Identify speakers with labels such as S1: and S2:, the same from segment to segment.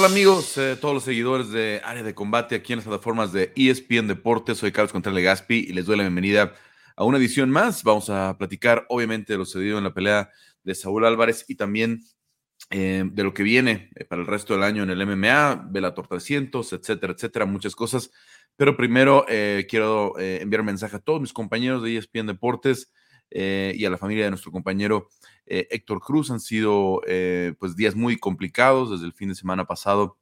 S1: tal amigos? Eh, todos los seguidores de Área de Combate aquí en las plataformas de ESPN Deportes. Soy Carlos Contreras y les doy la bienvenida a una edición más. Vamos a platicar obviamente de lo sucedido en la pelea de Saúl Álvarez y también eh, de lo que viene eh, para el resto del año en el MMA, Velator 300, etcétera, etcétera, muchas cosas. Pero primero quiero enviar un mensaje a todos mis compañeros de ESPN Deportes y a la familia de nuestro compañero eh, Héctor Cruz. Han sido eh, pues días muy complicados desde el fin de semana pasado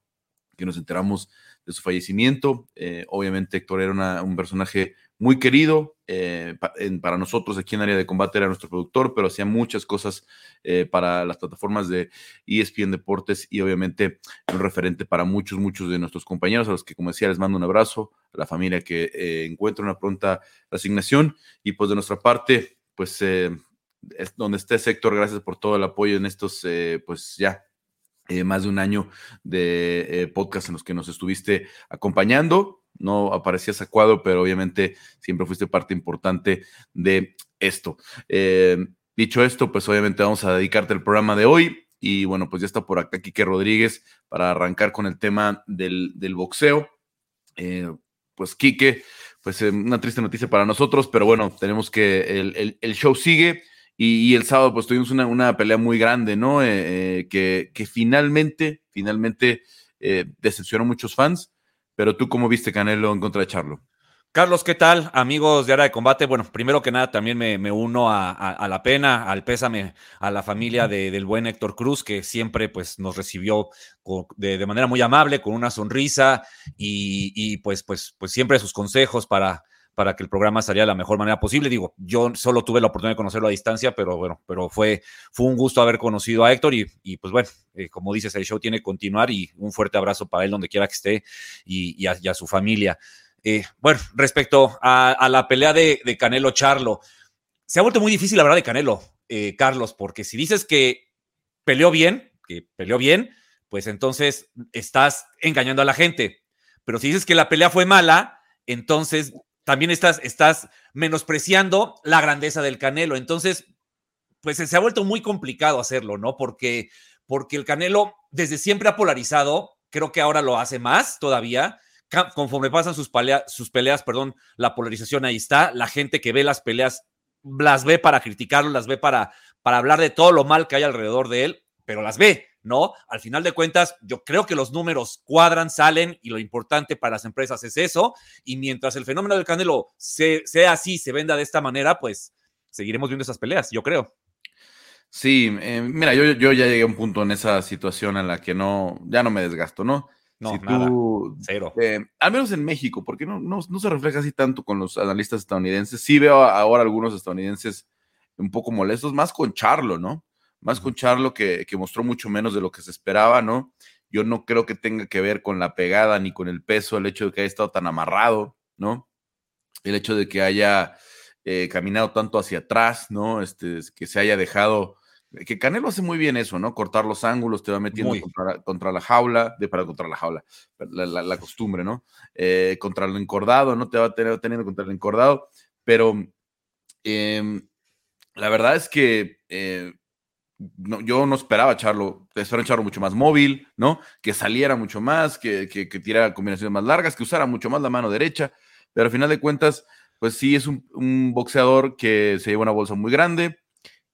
S1: que nos enteramos de su fallecimiento. Eh, obviamente Héctor era un personaje muy querido para nosotros aquí en área de combate, era nuestro productor, pero hacía muchas cosas para las plataformas de ESPN Deportes y obviamente un referente para muchos, muchos de nuestros compañeros, a los que como decía les mando un abrazo, a la familia que encuentra una pronta resignación y pues de nuestra parte, pues donde esté sector, gracias por todo el apoyo en estos, eh, pues ya eh, más de un año de eh, podcast en los que nos estuviste acompañando. No aparecías a cuadro, pero obviamente siempre fuiste parte importante de esto. dicho esto, pues obviamente vamos a dedicarte el programa de hoy. Y bueno, pues ya está por acá Quique Rodríguez para arrancar con el tema del, boxeo. pues Quique, pues una triste noticia para nosotros, pero bueno, tenemos que el show sigue. Y, el sábado, pues tuvimos una, pelea muy grande, ¿no? Eh, eh, que, que, finalmente, finalmente eh, decepcionó a muchos fans. Pero tú, ¿cómo viste Canelo en contra de Charlo?
S2: Carlos, ¿qué tal? Amigos de Área de Combate. Bueno, primero que nada, también me, uno a, la pena, al pésame, a la familia del buen Héctor Cruz, que siempre pues, nos recibió de, manera muy amable, con una sonrisa y, y pues, pues, pues siempre sus consejos para, para que el programa saliera de la mejor manera posible. Digo, yo solo tuve la oportunidad de conocerlo a distancia, pero bueno, pero fue, fue un gusto haber conocido a Héctor y, pues bueno, eh, como dices, el show tiene que continuar y un fuerte abrazo para él donde quiera que esté y, a, su familia. Eh, bueno, respecto a, la pelea de, Canelo Charlo, se ha vuelto muy difícil la verdad de Canelo, eh, Carlos, porque si dices que peleó bien, que peleó bien, pues entonces estás engañando a la gente. Pero si dices que la pelea fue mala, entonces también estás, estás menospreciando la grandeza del Canelo. Entonces, pues se ha vuelto muy complicado hacerlo, ¿no? Porque, porque el Canelo desde siempre ha polarizado, creo que ahora lo hace más todavía. Conforme pasan sus, sus peleas, perdón, la polarización ahí está. La gente que ve las peleas las ve para criticarlo, las ve para, para hablar de todo lo mal que hay alrededor de él, pero las ve. ¿No? Al final de cuentas, yo creo que los números cuadran, salen y lo importante para las empresas es eso. Y mientras el fenómeno del Canelo sea así, se venda de esta manera, pues seguiremos viendo esas peleas, yo creo.
S1: Sí, eh, mira, yo, yo, ya llegué a un punto en esa situación en la que no, ya no me desgasto, ¿no?
S2: No, nada, cero.
S1: Eh, al menos en México, porque no, no, no, se refleja así tanto con los analistas estadounidenses. Sí veo ahora algunos estadounidenses un poco molestos, más con Charlo, ¿no? Más con Charlo que, que mostró mucho menos de lo que se esperaba, ¿no? Yo no creo que tenga que ver con la pegada ni con el peso, el hecho de que haya estado tan amarrado, ¿no? El hecho de que haya eh, caminado tanto hacia atrás, ¿no? Este, que se haya dejado, que Canelo hace muy bien eso, ¿no? Cortar los ángulos, te va metiendo contra, la jaula, de para contra la jaula, la, costumbre, ¿no? Eh, contra el encordado, ¿no? Te va teniendo contra el encordado, pero em, la verdad es que eh, yo no esperaba Charlo, esperaba Charlo mucho más móvil, ¿no? Que saliera mucho más, que, que, tirara combinaciones más largas, que usara mucho más la mano derecha, pero al final de cuentas, pues sí es un, boxeador que se lleva una bolsa muy grande,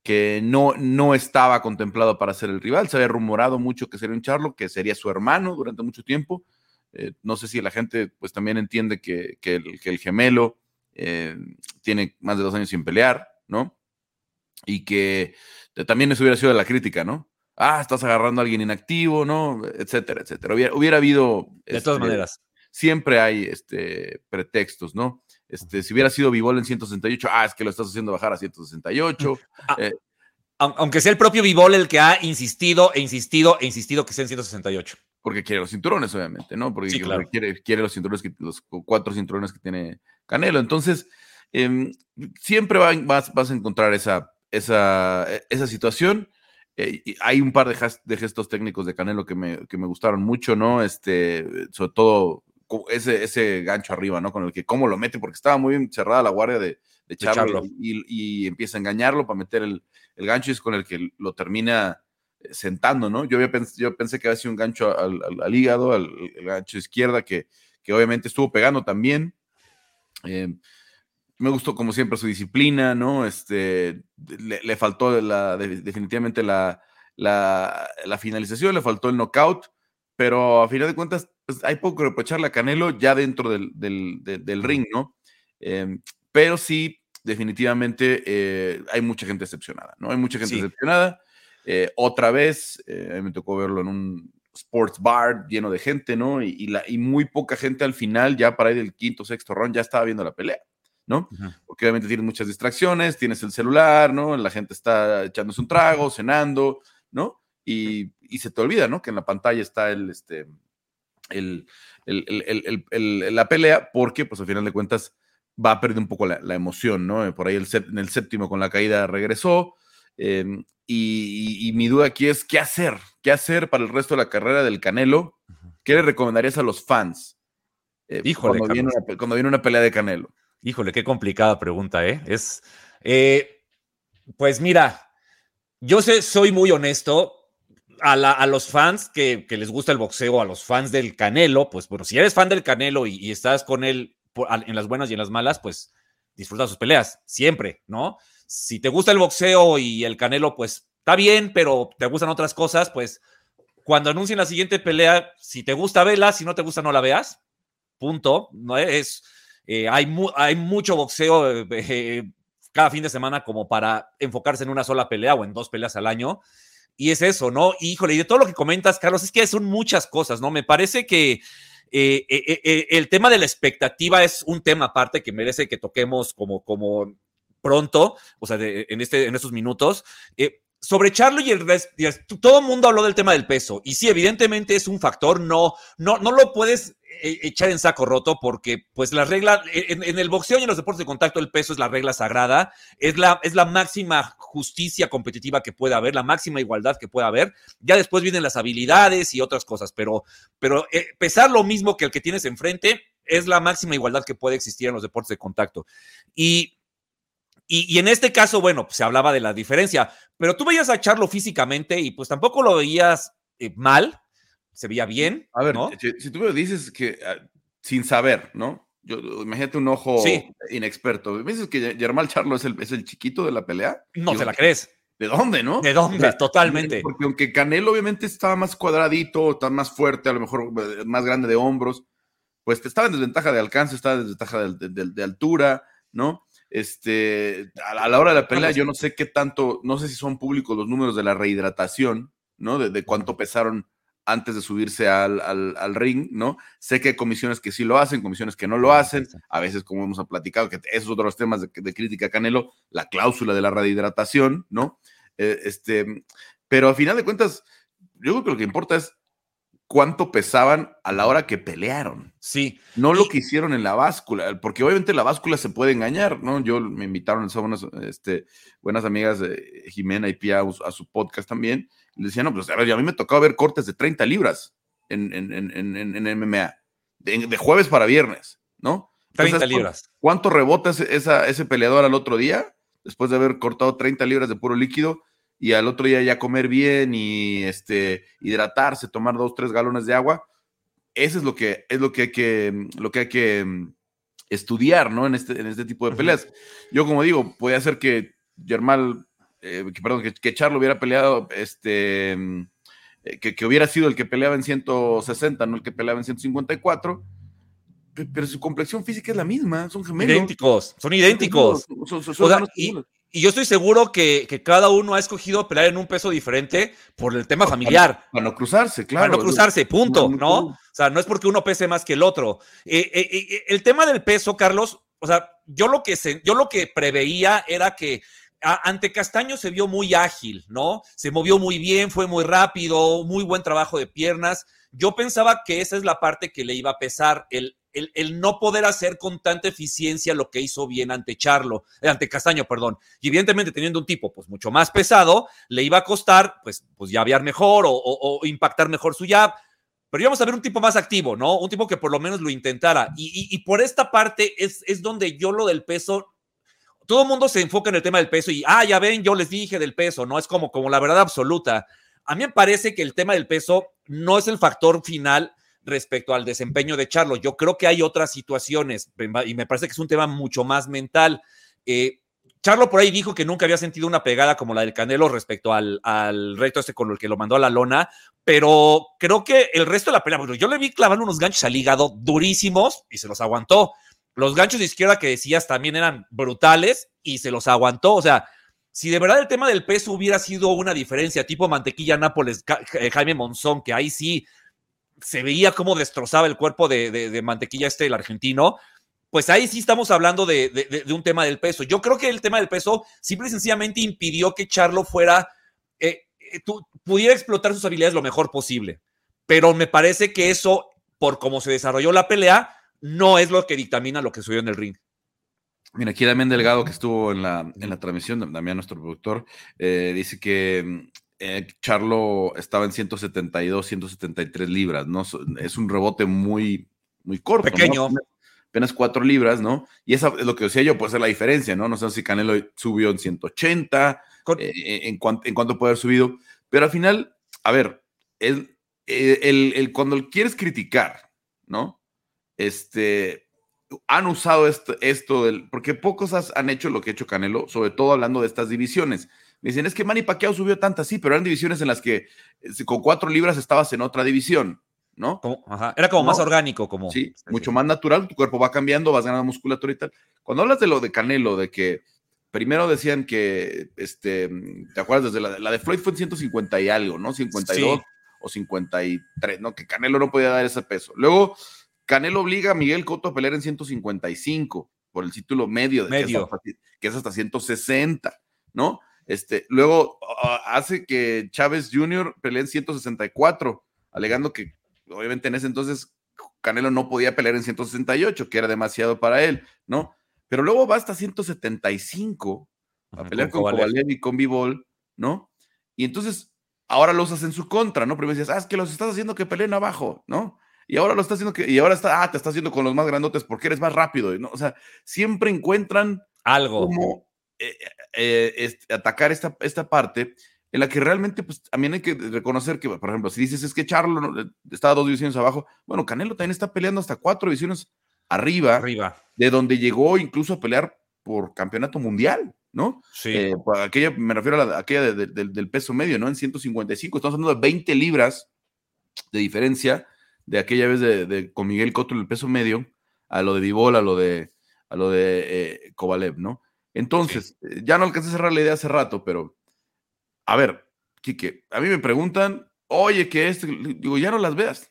S1: que no, no estaba contemplado para ser el rival, se había rumorado mucho que sería un Charlo, que sería su hermano durante mucho tiempo, eh, no sé si la gente pues también entiende que, el, gemelo eh, tiene más de dos años sin pelear, ¿no? Y que también eso hubiera sido la crítica, ¿no? Ah, estás agarrando a alguien inactivo, ¿no? Etcétera, etcétera. Hubiera, habido.
S2: De todas este, maneras.
S1: Siempre hay este, pretextos, ¿no? Este, si hubiera sido Vivol en 168, ah, es que lo estás haciendo bajar a 168.
S2: Ah, eh. aunque sea el propio Vivol el que ha insistido e insistido e insistido que sea en 168.
S1: Porque quiere los cinturones, obviamente, ¿no? Porque quiere, quiere, los cinturones, que, los cuatro cinturones que tiene Canelo. Entonces, em, siempre vas, vas a encontrar esa, esa, e, esa situación. Eh, hay un par de, gestos técnicos de Canelo que me, que me, gustaron mucho, ¿no? Este, sobre todo ese, ese gancho arriba, ¿no? Con el que cómo lo mete, porque estaba muy bien cerrada la guardia de, de Charlo, Y, empieza a engañarlo para meter el, el, gancho y es con el que lo termina sentando, ¿no? Yo, había yo pensé que había sido un gancho al, hígado, al, gancho izquierda, que, que obviamente estuvo pegando también. Eh, me gustó como siempre su disciplina, ¿no? Este, le, faltó la, definitivamente la, la, finalización, le faltó el knockout, pero a final de cuentas pues, hay poco que reprocharle a Canelo ya dentro del, del, ring, ¿no? Em, pero sí, definitivamente eh, hay mucha gente decepcionada, ¿no? Hay mucha gente decepcionada. Eh, otra vez, eh, a mí me tocó verlo en un sports bar lleno de gente, ¿no? Y, la, y muy poca gente al final, ya para ir del quinto, sexto round, ya estaba viendo la pelea. ¿No? Porque obviamente tienes muchas distracciones, tienes el celular, ¿no? La gente está echándose un trago, cenando, ¿no? Y, se te olvida, ¿no? Que en la pantalla está el, este, el, la pelea, porque, pues al final de cuentas, va a perder un poco la, emoción, ¿no? Por ahí el, en el séptimo con la caída regresó. Em, y, mi duda aquí es, ¿qué hacer? ¿Qué hacer para el resto de la carrera del Canelo? ¿Qué le recomendarías a los fans?
S2: Eh, Híjole,
S1: cuando, viene una, cuando viene una pelea de Canelo.
S2: Híjole, qué complicada pregunta, ¿eh? Es, eh, pues mira, yo sé, soy muy honesto. A, los fans que, les gusta el boxeo, a los fans del Canelo, pues bueno, si eres fan del Canelo y, estás con él en las buenas y en las malas, pues disfruta sus peleas, siempre, ¿no? Si te gusta el boxeo y el Canelo, pues está bien, pero te gustan otras cosas, pues cuando anuncien la siguiente pelea, si te gusta, vela, si no te gusta, no la veas. Punto. No es eh, hay, hay mucho boxeo eh, eh, cada fin de semana como para enfocarse en una sola pelea o en dos peleas al año. Y es eso, ¿no? Híjole, y de todo lo que comentas, Carlos, es que son muchas cosas, ¿no? Me parece que el tema de la expectativa es un tema aparte que merece que toquemos como, como pronto, o sea, en, este, en estos minutos sobre Charlo y el resto, todo el mundo habló del tema del peso. Y sí, evidentemente es un factor, no, no, no lo puedes eh, echar en saco roto porque pues la regla, en, el boxeo y en los deportes de contacto el peso es la regla sagrada, es la, es la máxima justicia competitiva que puede haber, la máxima igualdad que puede haber. Ya después vienen las habilidades y otras cosas, pero, pero eh, pesar lo mismo que el que tienes enfrente es la máxima igualdad que puede existir en los deportes de contacto. Y y, en este caso, bueno, pues, se hablaba de la diferencia, pero tú veías a Charlo físicamente y pues tampoco lo veías eh, mal, se veía bien.
S1: A ver, si, tú me dices que ah, sin saber, ¿no? Yo, imagínate un ojo inexperto. ¿Me dices que Germán Charlo es el, es el chiquito de la pelea?
S2: No te la crees.
S1: ¿De dónde, no?
S2: ¿De dónde? Totalmente.
S1: Porque aunque Canelo obviamente estaba más cuadradito, está más fuerte, a lo mejor eh, más grande de hombros, pues estaba en desventaja de alcance, estaba en desventaja de altura, ¿no? Este, a la hora de la pelea, yo no sé qué tanto, no sé si son públicos los números de la rehidratación, ¿no? De, cuánto pesaron antes de subirse al, al, ring, ¿no? Sé que hay comisiones que sí lo hacen, comisiones que no lo hacen, a veces, como hemos platicado, que esos otros temas de, de crítica Canelo, la cláusula de la rehidratación, ¿no? Eh, este, pero a final de cuentas, yo creo que lo que importa es cuánto pesaban a la hora que pelearon.
S2: Sí.
S1: No lo que hicieron en la báscula, porque obviamente la báscula se puede engañar, ¿no? Yo me invitaron, son unas este, buenas amigas de Jimena y Pia a, su podcast también, le decían, no, pues a ver, a mí me tocaba ver cortes de 30 libras en, en, en, en MMA, de, jueves para viernes, ¿no?
S2: 30 libras.
S1: ¿Cuánto rebota esa, ese peleador al otro día? Después de haber cortado 30 libras de puro líquido, y al otro día ya comer bien y este, hidratarse, tomar dos, tres galones de agua. Eso es lo que, es lo que hay que, lo que, hay que mm, estudiar, ¿no? En este, en este tipo de peleas. Yo, como digo, puede ser que Germán, eh, que, perdón, que, que, Charlo hubiera peleado, este, mm, eh, que, que, hubiera sido el que peleaba en 160, no el que peleaba en 154 pero su complexión física es la misma, son gemelos.
S2: Idénticos, son idénticos. y, yo estoy seguro que, cada uno ha escogido pelear en un peso diferente por el tema familiar.
S1: Para, no cruzarse, claro.
S2: Para no cruzarse, punto, ¿no? O sea, no es porque uno pese más que el otro. Eh, eh, eh, el tema del peso, Carlos, o sea, yo lo que, yo lo que preveía era que ante Castaño se vio muy ágil, ¿no? Se movió muy bien, fue muy rápido, muy buen trabajo de piernas. Yo pensaba que esa es la parte que le iba a pesar, el el, no poder hacer con tanta eficiencia lo que hizo bien ante Charlo, eh, ante Castaño, perdón. Y evidentemente teniendo un tipo pues mucho más pesado, le iba a costar pues, pues llavear mejor o, impactar mejor su jab. Pero íbamos a ver un tipo más activo, ¿no? Un tipo que por lo menos lo intentara. Y, por esta parte es, es donde yo lo del peso todo el mundo se enfoca en el tema del peso y, ah, ya ven, yo les dije del peso, ¿no? Es como, como la verdad absoluta. a mí me parece que el tema del peso no es el factor final respecto al desempeño de Charlo. Yo creo que hay otras situaciones y me parece que es un tema mucho más mental. Eh, Charlo por ahí dijo que nunca había sentido una pegada como la del Canelo respecto al, al este con el que lo mandó a la lona, pero creo que el resto de la pelea, yo le vi clavando unos ganchos al hígado durísimos y se los aguantó. Los ganchos de izquierda que decías también eran brutales y se los aguantó. O sea, si de verdad el tema del peso hubiera sido una diferencia, tipo mantequilla Nápoles, eh, Jaime Monzón, que ahí sí se veía cómo destrozaba el cuerpo de, mantequilla este, el argentino, pues ahí sí estamos hablando de, un tema del peso. Yo creo que el tema del peso simple y sencillamente impidió que Charlo fuera, eh, eh, pudiera explotar sus habilidades lo mejor posible. Pero me parece que eso, por cómo se desarrolló la pelea, no es lo que dictamina lo que sucedió en el ring.
S1: Mira, aquí Damián Delgado, que estuvo en la, en la transmisión, Damián, nuestro productor, eh, dice que eh, Charlo estaba en 172, 173 libras, ¿no? Es un rebote muy, muy corto.
S2: Pequeño.
S1: Apenas 4 libras, ¿no? Y eso es lo que decía yo, puede ser la diferencia, ¿no? No sé si Canelo subió en 180, eh, en, cuanto, en cuanto puede haber subido, pero al final, a ver, el, el, cuando quieres criticar, ¿no? Este, han usado esto, esto del, porque pocos han hecho lo que ha hecho Canelo, sobre todo hablando de estas divisiones. Me dicen, es que Manny Pacquiao subió tantas, sí, pero eran divisiones en las que eh, con cuatro libras estabas en otra división, ¿no?
S2: Era como más orgánico, como.
S1: Sí, mucho más natural, tu cuerpo va cambiando, vas ganando musculatura y tal. Cuando hablas de lo de Canelo, de que primero decían que, este, ¿te acuerdas? Desde la, de Floyd fue en 150 y algo, ¿no? 52 o 53, ¿no? Que Canelo no podía dar ese peso. Luego Canelo obliga a Miguel Cotto a pelear en 155 por el título medio, de
S2: medio.
S1: Que, es hasta, 160, ¿no? Este, luego hace que Chávez Jr. pelee en 164, alegando que obviamente en ese entonces Canelo no podía pelear en 168, que era demasiado para él, ¿no? Pero luego va hasta 175 a pelear con, Kovalev y con Bivol, ¿no? Y entonces ahora los hace en su contra, ¿no? Primero decías, ah, es que los estás haciendo que peleen abajo, ¿no? y ahora lo está haciendo que, y ahora está, ah, te está haciendo con los más grandotes porque eres más rápido, ¿no? O sea, siempre encuentran
S2: algo
S1: como eh, eh, atacar esta, esta parte en la que realmente, pues también hay que reconocer que, por ejemplo, si dices es que Charlo eh, está dos divisiones abajo, bueno, Canelo también está peleando hasta cuatro divisiones arriba,
S2: arriba.
S1: de donde llegó incluso a pelear por campeonato mundial, ¿no?
S2: Sí.
S1: aquella, me refiero a, aquella del peso medio, ¿no? En 155, estamos hablando de 20 libras de diferencia de aquella vez de, con Miguel Cotto en el peso medio a lo de Vivol, a lo de, a lo de eh, Kovalev, ¿no? Entonces, eh, ya no alcancé a cerrar la idea hace rato, pero a ver, Quique, a mí me preguntan, oye, que este, digo, ya no las veas.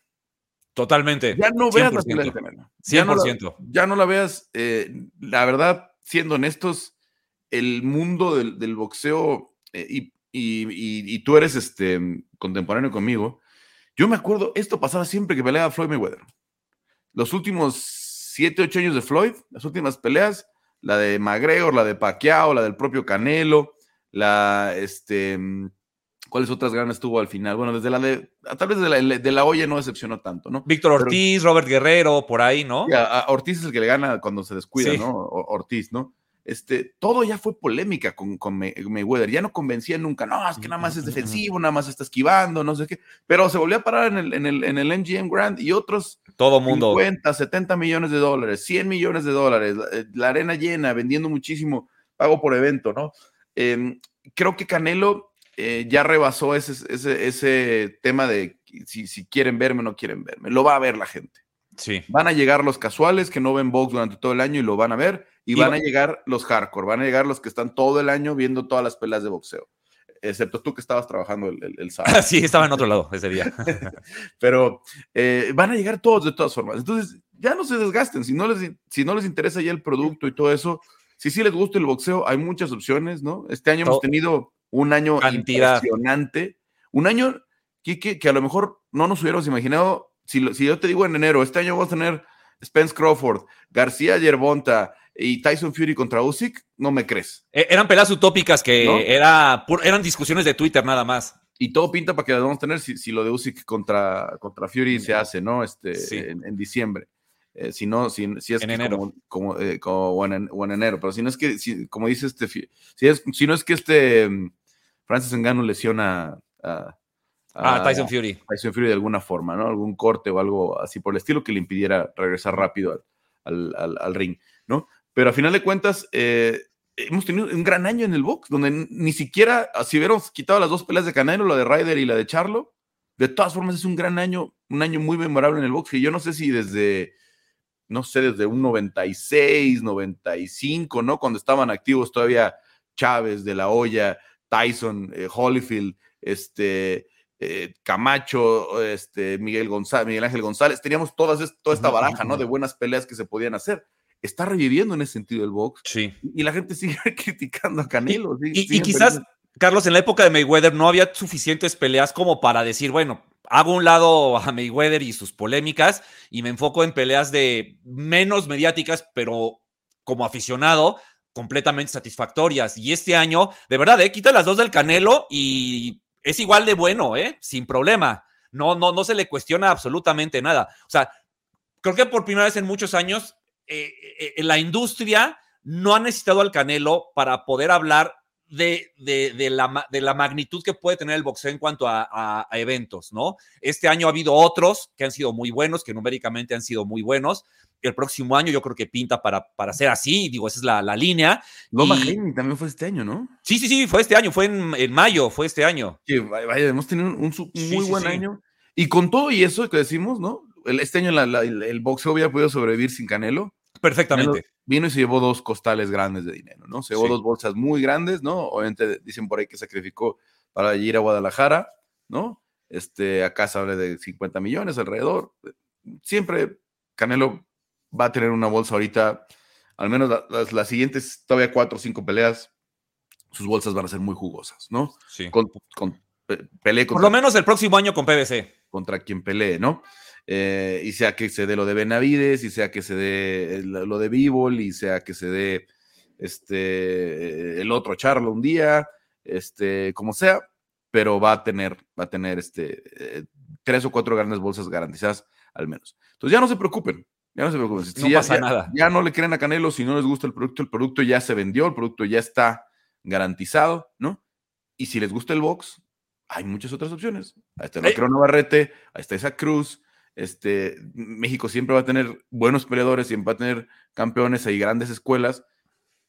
S2: Totalmente.
S1: Ya no veas las
S2: 100%.
S1: Ya no la, ya no la veas. Eh, la verdad, siendo honestos, el mundo del, boxeo, y, y, tú eres este, contemporáneo conmigo, yo me acuerdo, esto pasaba siempre que peleaba Floyd Mayweather. Los últimos 7, 8 años de Floyd, las últimas peleas, la de McGregor, la de Pacquiao, la del propio Canelo, la, este, ¿cuáles otras ganas tuvo al final? Bueno, desde la de, tal vez de la, de la olla no decepcionó tanto, ¿no?
S2: Víctor Ortiz, Robert Guerrero, por ahí, ¿no?
S1: a Ortiz es el que le gana cuando se descuida, ¿no? Ortiz, ¿no? Este, todo ya fue polémica con, con, Mayweather, ya no convencía nunca, no, es que nada más es defensivo, nada más está esquivando, no sé qué, pero se volvió a parar en el, en el, en el MGM Grand y otros
S2: todo mundo
S1: 50, 70 millones de dólares, 100 millones de dólares, eh, la, arena llena, vendiendo muchísimo, pago por evento, ¿no? Em, creo que Canelo eh, ya rebasó ese, ese, ese tema de si, si quieren verme o no quieren verme, lo va a ver la gente.
S2: Sí.
S1: Van a llegar los casuales que no ven box durante todo el año y lo van a ver y, van a llegar los hardcore, van a llegar los que están todo el año viendo todas las peleas de boxeo. Excepto tú que estabas trabajando el, el, sábado.
S2: sí, estaba en otro lado ese día.
S1: Pero eh, van a llegar todos de todas formas. Entonces, ya no se desgasten. Si no, les, si no les interesa ya el producto y todo eso, si sí les gusta el boxeo, hay muchas opciones, ¿no? Este año hemos tenido un año impresionante. Un año, que, que, a lo mejor no nos hubiéramos imaginado. Si, si yo te digo en enero, este año vamos a tener Spence Crawford, García Yerbonta, y Tyson Fury contra Usyk, no me crees.
S2: E, eran peleas utópicas que era, eran discusiones de Twitter nada más.
S1: Y todo pinta para que las vamos a tener si, lo de Usyk contra, contra Fury se hace, ¿no? Este, en, diciembre. Eh, si no, si, si es
S2: en enero.
S1: Como, eh, o, en, enero. Pero si no es que, si, como dice este, si, es, si no es que este um, Francis Engano lesiona a,
S2: Ah, Tyson Fury.
S1: Tyson Fury de alguna forma, ¿no? Algún corte o algo así por el estilo que le impidiera regresar rápido al, al, ring, ¿no? Pero a final de cuentas, eh, hemos tenido un gran año en el box, donde ni siquiera, si hubiéramos quitado las dos peleas de Canelo, la de Ryder y la de Charlo, de todas formas es un gran año, un año muy memorable en el box, que yo no sé si desde, no sé, desde un 96, 95, ¿no? Cuando estaban activos todavía Chávez, De La Hoya, Tyson, eh, Holyfield, este, eh, Camacho, este, Miguel, González, Miguel Ángel González, teníamos toda esta baraja, ¿no? De buenas peleas que se podían hacer. Está reviviendo en ese sentido el box.
S2: Sí.
S1: Y la gente sigue criticando a Canelo.
S2: y, quizás, Carlos, en la época de Mayweather no había suficientes peleas como para decir, bueno, hago un lado a Mayweather y sus polémicas y me enfoco en peleas de menos mediáticas, pero como aficionado, completamente satisfactorias. Y este año, de verdad, ¿eh? quita las dos del Canelo y es igual de bueno, ¿eh? sin problema. No, no, no se le cuestiona absolutamente nada. O sea, creo que por primera vez en muchos años eh, eh, la industria no ha necesitado al Canelo para poder hablar de, de, la, de, la, magnitud que puede tener el boxeo en cuanto a, eventos, ¿no? Este año ha habido otros que han sido muy buenos, que numéricamente han sido muy buenos. El próximo año yo creo que pinta para, para ser así, digo, esa es la, la línea.
S1: Loma y... también fue este año, ¿no?
S2: Sí, sí, sí, fue este año, fue en, en mayo, fue este año.
S1: Sí, vaya, hemos tenido un, muy buen año. Y con todo y eso que decimos, ¿no? Este año el boxeo hubiera podido sobrevivir sin Canelo.
S2: Perfectamente.
S1: Vino y se llevó dos costales grandes de dinero, ¿no? Se llevó dos bolsas muy grandes, ¿no? Obviamente dicen por ahí que sacrificó para ir a Guadalajara, ¿no? Este, acá se habla de 50 millones alrededor. Siempre Canelo va a tener una bolsa ahorita, al menos las, siguientes, todavía cuatro o cinco peleas, sus bolsas van a ser muy jugosas, ¿no?
S2: Sí.
S1: Con, con,
S2: Por lo menos el próximo año con PBC.
S1: Contra quien pelee, ¿no? Eh, y sea que se dé lo de Benavides, y sea que se dé lo de Bivol, y sea que se dé este, el otro Charlo un día, este, como sea, pero va a tener, va a tener este, eh, tres o cuatro grandes bolsas garantizadas al menos. Entonces ya no se preocupen, ya no se preocupen.
S2: no
S1: ya,
S2: pasa nada.
S1: Ya no le creen a Canelo si no les gusta el producto, el producto ya se vendió, el producto ya está garantizado, ¿no? Y si les gusta el box, hay muchas otras opciones. Ahí está el Navarrete, ahí está esa Cruz, este, México siempre va a tener buenos peleadores, siempre va a tener campeones, hay grandes escuelas.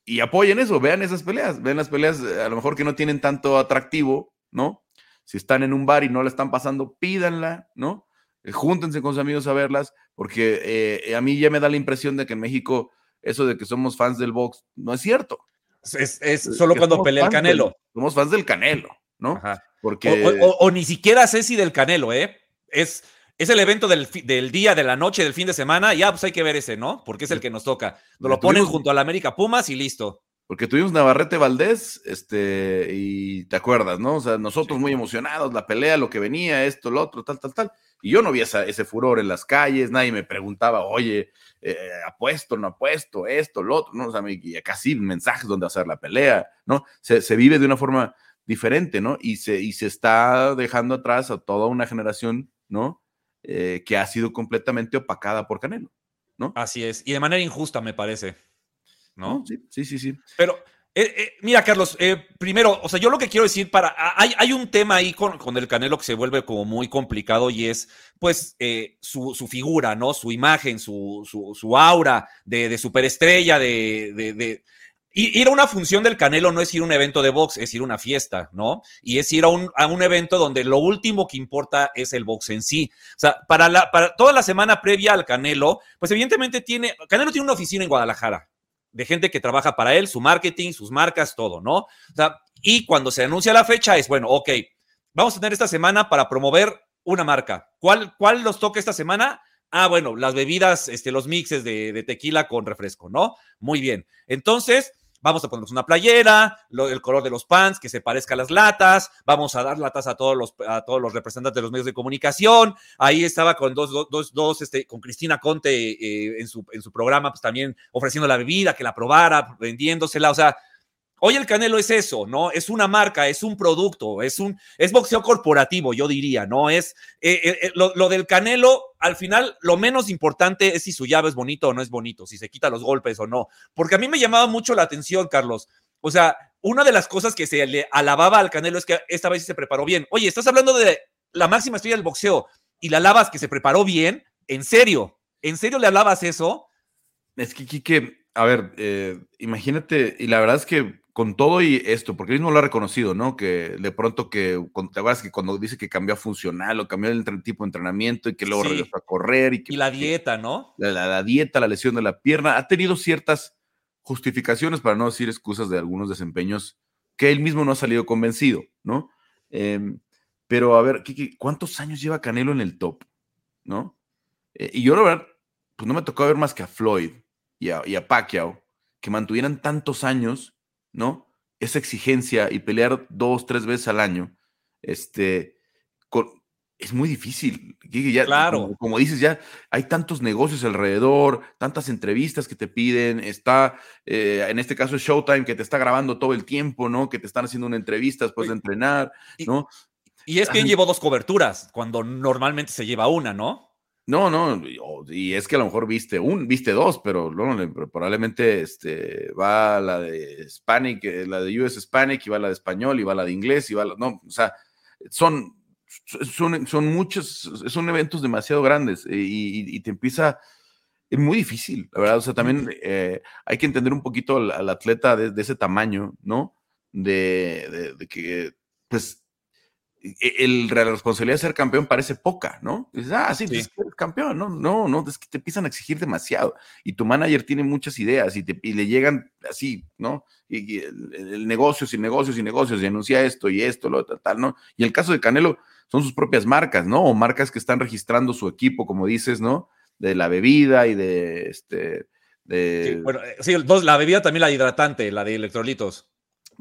S1: Y apoyen eso, vean esas peleas, vean las peleas eh, a lo mejor que no tienen tanto atractivo, ¿no? Si están en un bar y no la están pasando, pídanla, ¿no? Eh, júntense con sus amigos a verlas, porque eh, a mí ya me da la impresión de que en México eso de que somos fans del box no es cierto.
S2: Es, solo cuando pelea el Canelo.
S1: somos fans del Canelo, ¿no?
S2: Porque... O, ni siquiera sé si del Canelo, ¿eh? Es, es el evento del, día, de la noche, del fin de semana, ya pues hay que ver ese, ¿no? Porque es el que nos toca. Nos lo ponen junto a la América Pumas y listo.
S1: Porque tuvimos Navarrete Valdés, este, y te acuerdas, ¿no? O sea, nosotros muy emocionados, la pelea, lo que venía, esto, lo otro, tal, tal, tal. Y yo no vi ese furor en las calles, nadie me preguntaba, oye, eh, apuesto, no apuesto, esto, lo otro, ¿no? O sea, y casi mensajes donde hacer la pelea, ¿no? Se, se, vive de una forma diferente, ¿no? Y se, y se está dejando atrás a toda una generación, ¿no? Eh, que ha sido completamente opacada por Canelo, ¿no?
S2: Así es, y de manera injusta, me parece. ¿No?
S1: sí, sí, sí, sí.
S2: Pero, eh, eh, mira, Carlos, primero, o sea, yo lo que quiero decir para. Hay, hay un tema ahí con, con, el Canelo que se vuelve como muy complicado y es, pues, su, su, figura, ¿no? Su imagen, su, su, su aura de, de superestrella, de, de ir a una función del Canelo no es ir a un evento de box, es ir a una fiesta, ¿no? Y es ir a un, a un evento donde lo último que importa es el box en sí. O sea, para, la, para toda la semana previa al Canelo, pues evidentemente tiene, Canelo tiene una oficina en Guadalajara de gente que trabaja para él, su marketing, sus marcas, todo, ¿no? O sea, y cuando se anuncia la fecha es, bueno, ok, vamos a tener esta semana para promover una marca. ¿Cuál, cuál nos toca esta semana? Ah, bueno, las bebidas, este, los mixes de, de tequila con refresco, ¿no? Muy bien. Entonces, vamos a ponernos una playera, el color de los pants, que se parezca a las latas, vamos a dar latas a todos los, a todos los representantes de los medios de comunicación. Ahí estaba con dos, dos, dos, este, con Cristina Conte eh, en, su, en su programa, pues también ofreciendo la bebida, que la probara, vendiéndosela, o sea, Hoy el Canelo es eso, ¿no? Es una marca, es un producto, es un es boxeo corporativo, yo diría, ¿no? Es eh, eh, eh, lo, del Canelo, al final, lo menos importante es si su llave es bonito o no es bonito, si se quita los golpes o no. Porque a mí me llamaba mucho la atención, Carlos. O sea, una de las cosas que se le alababa al Canelo es que esta vez se preparó bien. Oye, estás hablando de la máxima estrella del boxeo y le alabas que se preparó bien, en serio, ¿en serio le hablabas eso?
S1: Es que, Kike, a ver, imagínate, y la verdad es que con todo y esto, porque él mismo lo ha reconocido, ¿no? Que de pronto que, te acuerdas que cuando dice que cambió a funcional o cambió el tipo de entrenamiento y que luego regresó a correr y que...
S2: Y la dieta, ¿no?
S1: La, dieta, la lesión de la pierna, ha tenido ciertas justificaciones, para no decir excusas de algunos desempeños que él mismo no ha salido convencido, ¿no? Em, pero a ver, Kiki, ¿cuántos años lleva Canelo en el top? ¿No? Eh, y yo, la verdad, pues no me tocó ver más que a Floyd y a, y a Pacquiao, que mantuvieran tantos años ¿no? Esa exigencia y pelear dos, tres veces al año, este, es muy difícil. Ya,
S2: claro.
S1: Como, dices, ya hay tantos negocios alrededor, tantas entrevistas que te piden, está, eh, en este caso es Showtime, que te está grabando todo el tiempo, ¿no? Que te están haciendo una entrevista después de entrenar, ¿no?
S2: Y, es que llevo dos coberturas, cuando normalmente se lleva una, ¿no?
S1: No, no, y es que a lo mejor viste un, viste dos, pero probablemente este, va la de Hispanic, eh, la de US Hispanic, y va la de español, y va la de inglés, y va la, no, o sea, son, son, son muchos, son eventos demasiado grandes eh, y, te empieza, es muy difícil, la verdad, o sea, también eh, hay que entender un poquito al, atleta de, ese tamaño, ¿no? De, de que, pues, el, la responsabilidad de ser campeón parece poca, ¿no? Dices, ah, sí, pues, eres campeón, no, no, no, es que te empiezan a exigir demasiado y tu manager tiene muchas ideas y, te, le llegan así, ¿no? Y, el, negocio, y negocios y negocios y anuncia esto y esto, lo tal, tal, ¿no? Y el caso de Canelo son sus propias marcas, ¿no? O marcas que están registrando su equipo, como dices, ¿no? De la bebida y de este. De...
S2: Sí, bueno, eh, sí, la bebida también la hidratante, la de electrolitos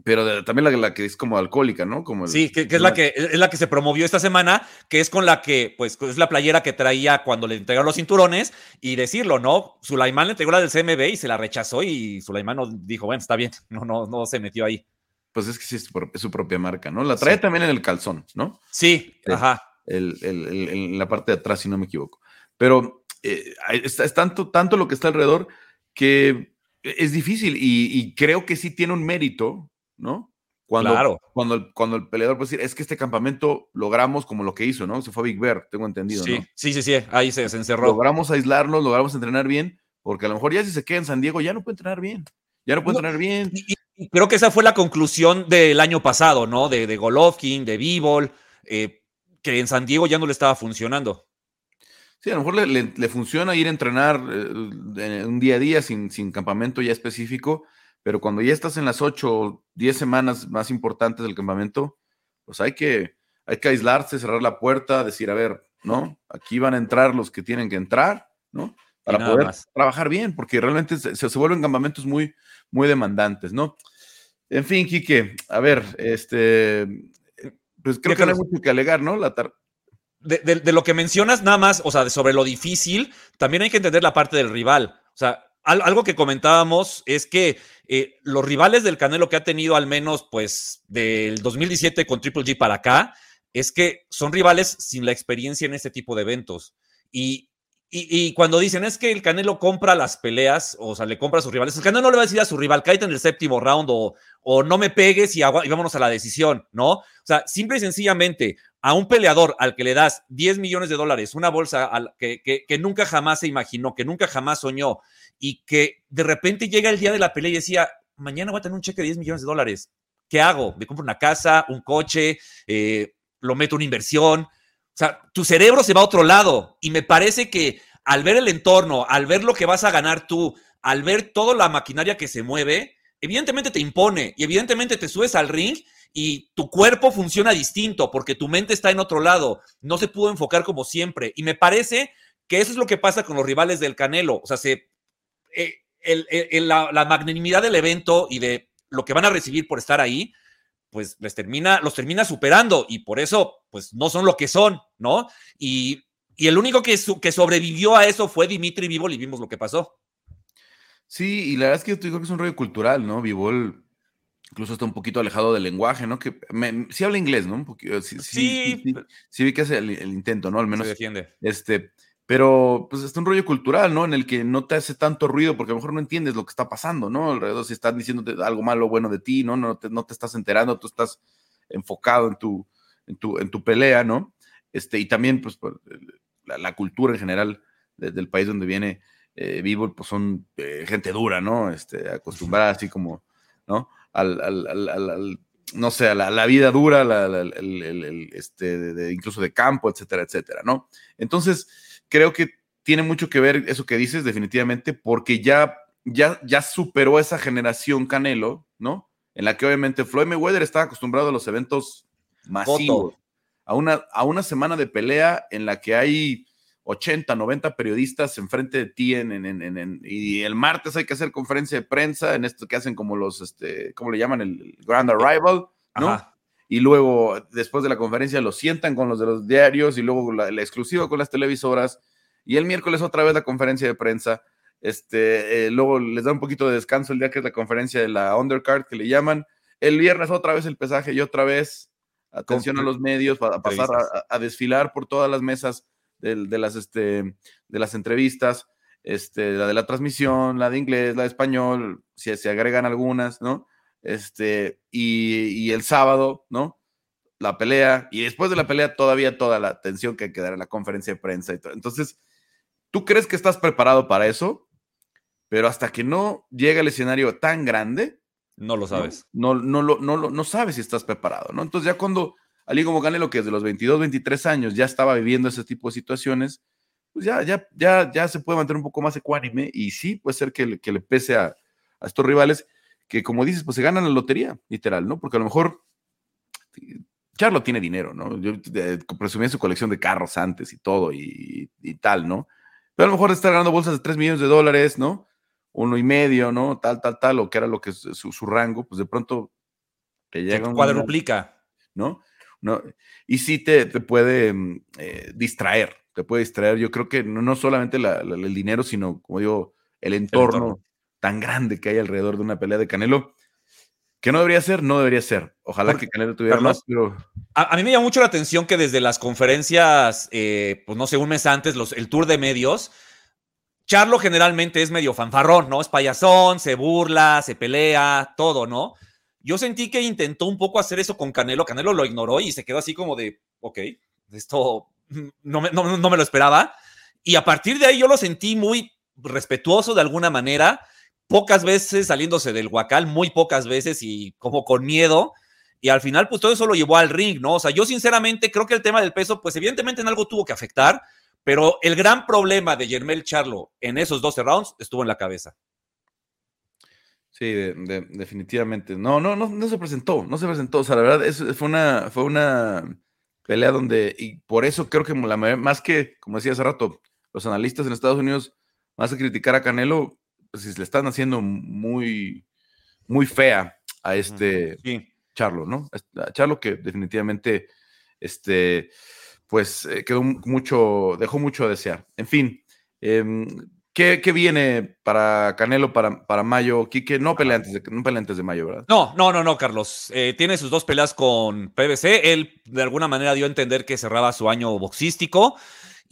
S1: pero también la, que es como alcohólica, ¿no? Como
S2: sí, que, es, la que, es la que se promovió esta semana, que es con la que, pues, es la playera que traía cuando le entregaron los cinturones, y decirlo, ¿no? Sulaimán le entregó la del CMB y se la rechazó, y Sulaimán dijo, bueno, está bien, no, no, no se metió ahí.
S1: Pues es que sí, es, su propia marca, ¿no? La trae también en el calzón, ¿no?
S2: Sí, ajá.
S1: en la parte de atrás, si no me equivoco. Pero eh, es, tanto, tanto lo que está alrededor que es difícil y, y creo que sí tiene un mérito ¿no? Cuando,
S2: claro.
S1: cuando, el, cuando el peleador puede decir, es que este campamento logramos como lo que hizo, ¿no? Se fue a Big Bear, tengo entendido,
S2: sí,
S1: ¿no?
S2: Sí, sí, sí, ahí se, encerró.
S1: Logramos aislarnos, logramos entrenar bien, porque a lo mejor ya si se queda en San Diego ya no puede entrenar bien, ya no puede entrenar bien.
S2: Y, creo que esa fue la conclusión del año pasado, ¿no? De, de Golovkin, de Bivol, eh, que en San Diego ya no le estaba funcionando.
S1: Sí, a lo mejor le, funciona ir a entrenar eh, un día a día sin, sin campamento ya específico, pero cuando ya estás en las 8 o 10 semanas más importantes del campamento, pues hay que, hay que aislarse, cerrar la puerta, decir, a ver, ¿no? Aquí van a entrar los que tienen que entrar, ¿no? Para poder trabajar bien, porque realmente se, se, vuelven campamentos muy, muy demandantes, ¿no? En fin, Quique, a ver, este, pues creo que no hay mucho que alegar, ¿no? La
S2: de, de, lo que mencionas, nada más, o sea, sobre lo difícil, también hay que entender la parte del rival. O sea, algo que comentábamos es que eh, los rivales del Canelo que ha tenido al menos pues del 2017 con Triple G para acá, es que son rivales sin la experiencia en este tipo de eventos. Y, y, cuando dicen es que el Canelo compra las peleas, o sea, le compra a sus rivales, el Canelo no le va a decir a su rival, cállate en el séptimo round o, o no me pegues y, y, vámonos a la decisión, ¿no? O sea, simple y sencillamente, a un peleador al que le das 10 millones de dólares, una bolsa que, que, nunca jamás se imaginó, que nunca jamás soñó, y que de repente llega el día de la pelea y decía, mañana voy a tener un cheque de 10 millones de dólares. ¿Qué hago? ¿Me compro una casa, un coche, eh, lo meto en una inversión? O sea, tu cerebro se va a otro lado y me parece que al ver el entorno, al ver lo que vas a ganar tú, al ver toda la maquinaria que se mueve, evidentemente te impone y evidentemente te subes al ring y tu cuerpo funciona distinto porque tu mente está en otro lado, no se pudo enfocar como siempre. Y me parece que eso es lo que pasa con los rivales del Canelo. O sea, se, eh, la, magnanimidad del evento y de lo que van a recibir por estar ahí, pues les termina, los termina superando y por eso, pues no son lo que son, ¿no? Y, el único que, que sobrevivió a eso fue Dimitri Vivol y vimos lo que pasó.
S1: Sí, y la verdad es que yo digo que es un rollo cultural, ¿no? Vivol incluso está un poquito alejado del lenguaje, ¿no? Que sí habla inglés, ¿no? sí, sí, sí, vi que hace el, el, intento, ¿no? Al menos.
S2: Se defiende.
S1: Este, pero pues es un rollo cultural, ¿no? En el que no te hace tanto ruido porque a lo mejor no entiendes lo que está pasando, ¿no? Alrededor si están diciendo algo malo o bueno de ti, ¿no? No te, no te estás enterando, tú estás enfocado en tu, en tu, en tu pelea, ¿no? Este, y también, pues, por la, cultura en general del país donde viene eh, vivo, pues son eh, gente dura, ¿no? Este, acostumbrada así como, ¿no? Al, al, no sé, a la, vida dura, el, este, incluso de campo, etcétera, etcétera, ¿no? Entonces, creo que tiene mucho que ver eso que dices, definitivamente, porque ya, ya, ya superó esa generación Canelo, ¿no? En la que obviamente Floyd Mayweather estaba acostumbrado a los eventos masivos, a una, a una semana de pelea en la que hay 80, 90 periodistas enfrente de ti en, y el martes hay que hacer conferencia de prensa en esto que hacen como los, este, ¿cómo le llaman? El Grand Arrival, ¿no? Y luego, después de la conferencia, lo sientan con los de los diarios y luego la, exclusiva con las televisoras. Y el miércoles otra vez la conferencia de prensa. Este, eh, luego les da un poquito de descanso el día que es la conferencia de la undercard que le llaman. El viernes otra vez el pesaje y otra vez atención a los medios para pasar a, desfilar por todas las mesas de, las, este, de las entrevistas, este, la de la transmisión, la de inglés, la de español, si se agregan algunas, ¿no? Este, y, el sábado, ¿no? La pelea, y después de la pelea todavía toda la atención que hay que dar en la conferencia de prensa y todo. Entonces, ¿tú crees que estás preparado para eso? Pero hasta que no llega el escenario tan grande,
S2: no lo sabes.
S1: No, no, no, no, no sabes si estás preparado, ¿no? Entonces ya cuando alguien como Canelo, que desde los 22, 23 años ya estaba viviendo ese tipo de situaciones, pues ya, ya, ya, ya se puede mantener un poco más ecuánime y sí puede ser que, que le pese a, a, estos rivales que, como dices, pues se ganan la lotería, literal, ¿no? Porque a lo mejor Charlo tiene dinero, ¿no? Yo presumía su colección de carros antes y todo y, y, tal, ¿no? Pero a lo mejor está ganando bolsas de 3 millones de dólares, ¿no? Uno y medio, ¿no? Tal, tal, tal, o que era lo que es su, su rango, pues de pronto
S2: te llega. Cuadruplica.
S1: ¿No? ¿no? Y sí te, puede mm, eh, distraer, te puede distraer. Yo creo que no, solamente el dinero, sino, como digo, el entorno, tan grande que hay alrededor de una pelea de Canelo. Que no debería ser, no debería ser. Ojalá que Canelo tuviera más, pero.
S2: A, mí me llama mucho la atención que desde las conferencias, eh, pues no sé, un mes antes, los, el tour de medios, Charlo generalmente es medio fanfarrón, ¿no? Es payasón, se burla, se pelea, todo, ¿no? Yo sentí que intentó un poco hacer eso con Canelo. Canelo lo ignoró y se quedó así como de, ok, esto no me, no, me lo esperaba. Y a partir de ahí yo lo sentí muy respetuoso de alguna manera, pocas veces saliéndose del huacal, muy pocas veces y como con miedo. Y al final, pues todo eso lo llevó al ring, ¿no? O sea, yo sinceramente creo que el tema del peso, pues evidentemente en algo tuvo que afectar, pero el gran problema de Yermel Charlo en esos 12 rounds estuvo en la cabeza.
S1: Sí, definitivamente. No, no, no, no se presentó, no se presentó. O sea, la verdad, fue una, fue una pelea donde, y por eso creo que la más que, como decía hace rato, los analistas en Estados Unidos, más que criticar a Canelo, pues le están haciendo muy, muy fea a este Charlo, ¿no? A Charlo que definitivamente, este, pues eh, quedó mucho, dejó mucho a desear. En fin, eh, ¿Qué, viene para Canelo para, para mayo? Quique, no pelea, antes de, no antes de mayo, ¿verdad?
S2: No, no, no, no, Carlos. Eh, tiene sus dos peleas con PBC. Él de alguna manera dio a entender que cerraba su año boxístico.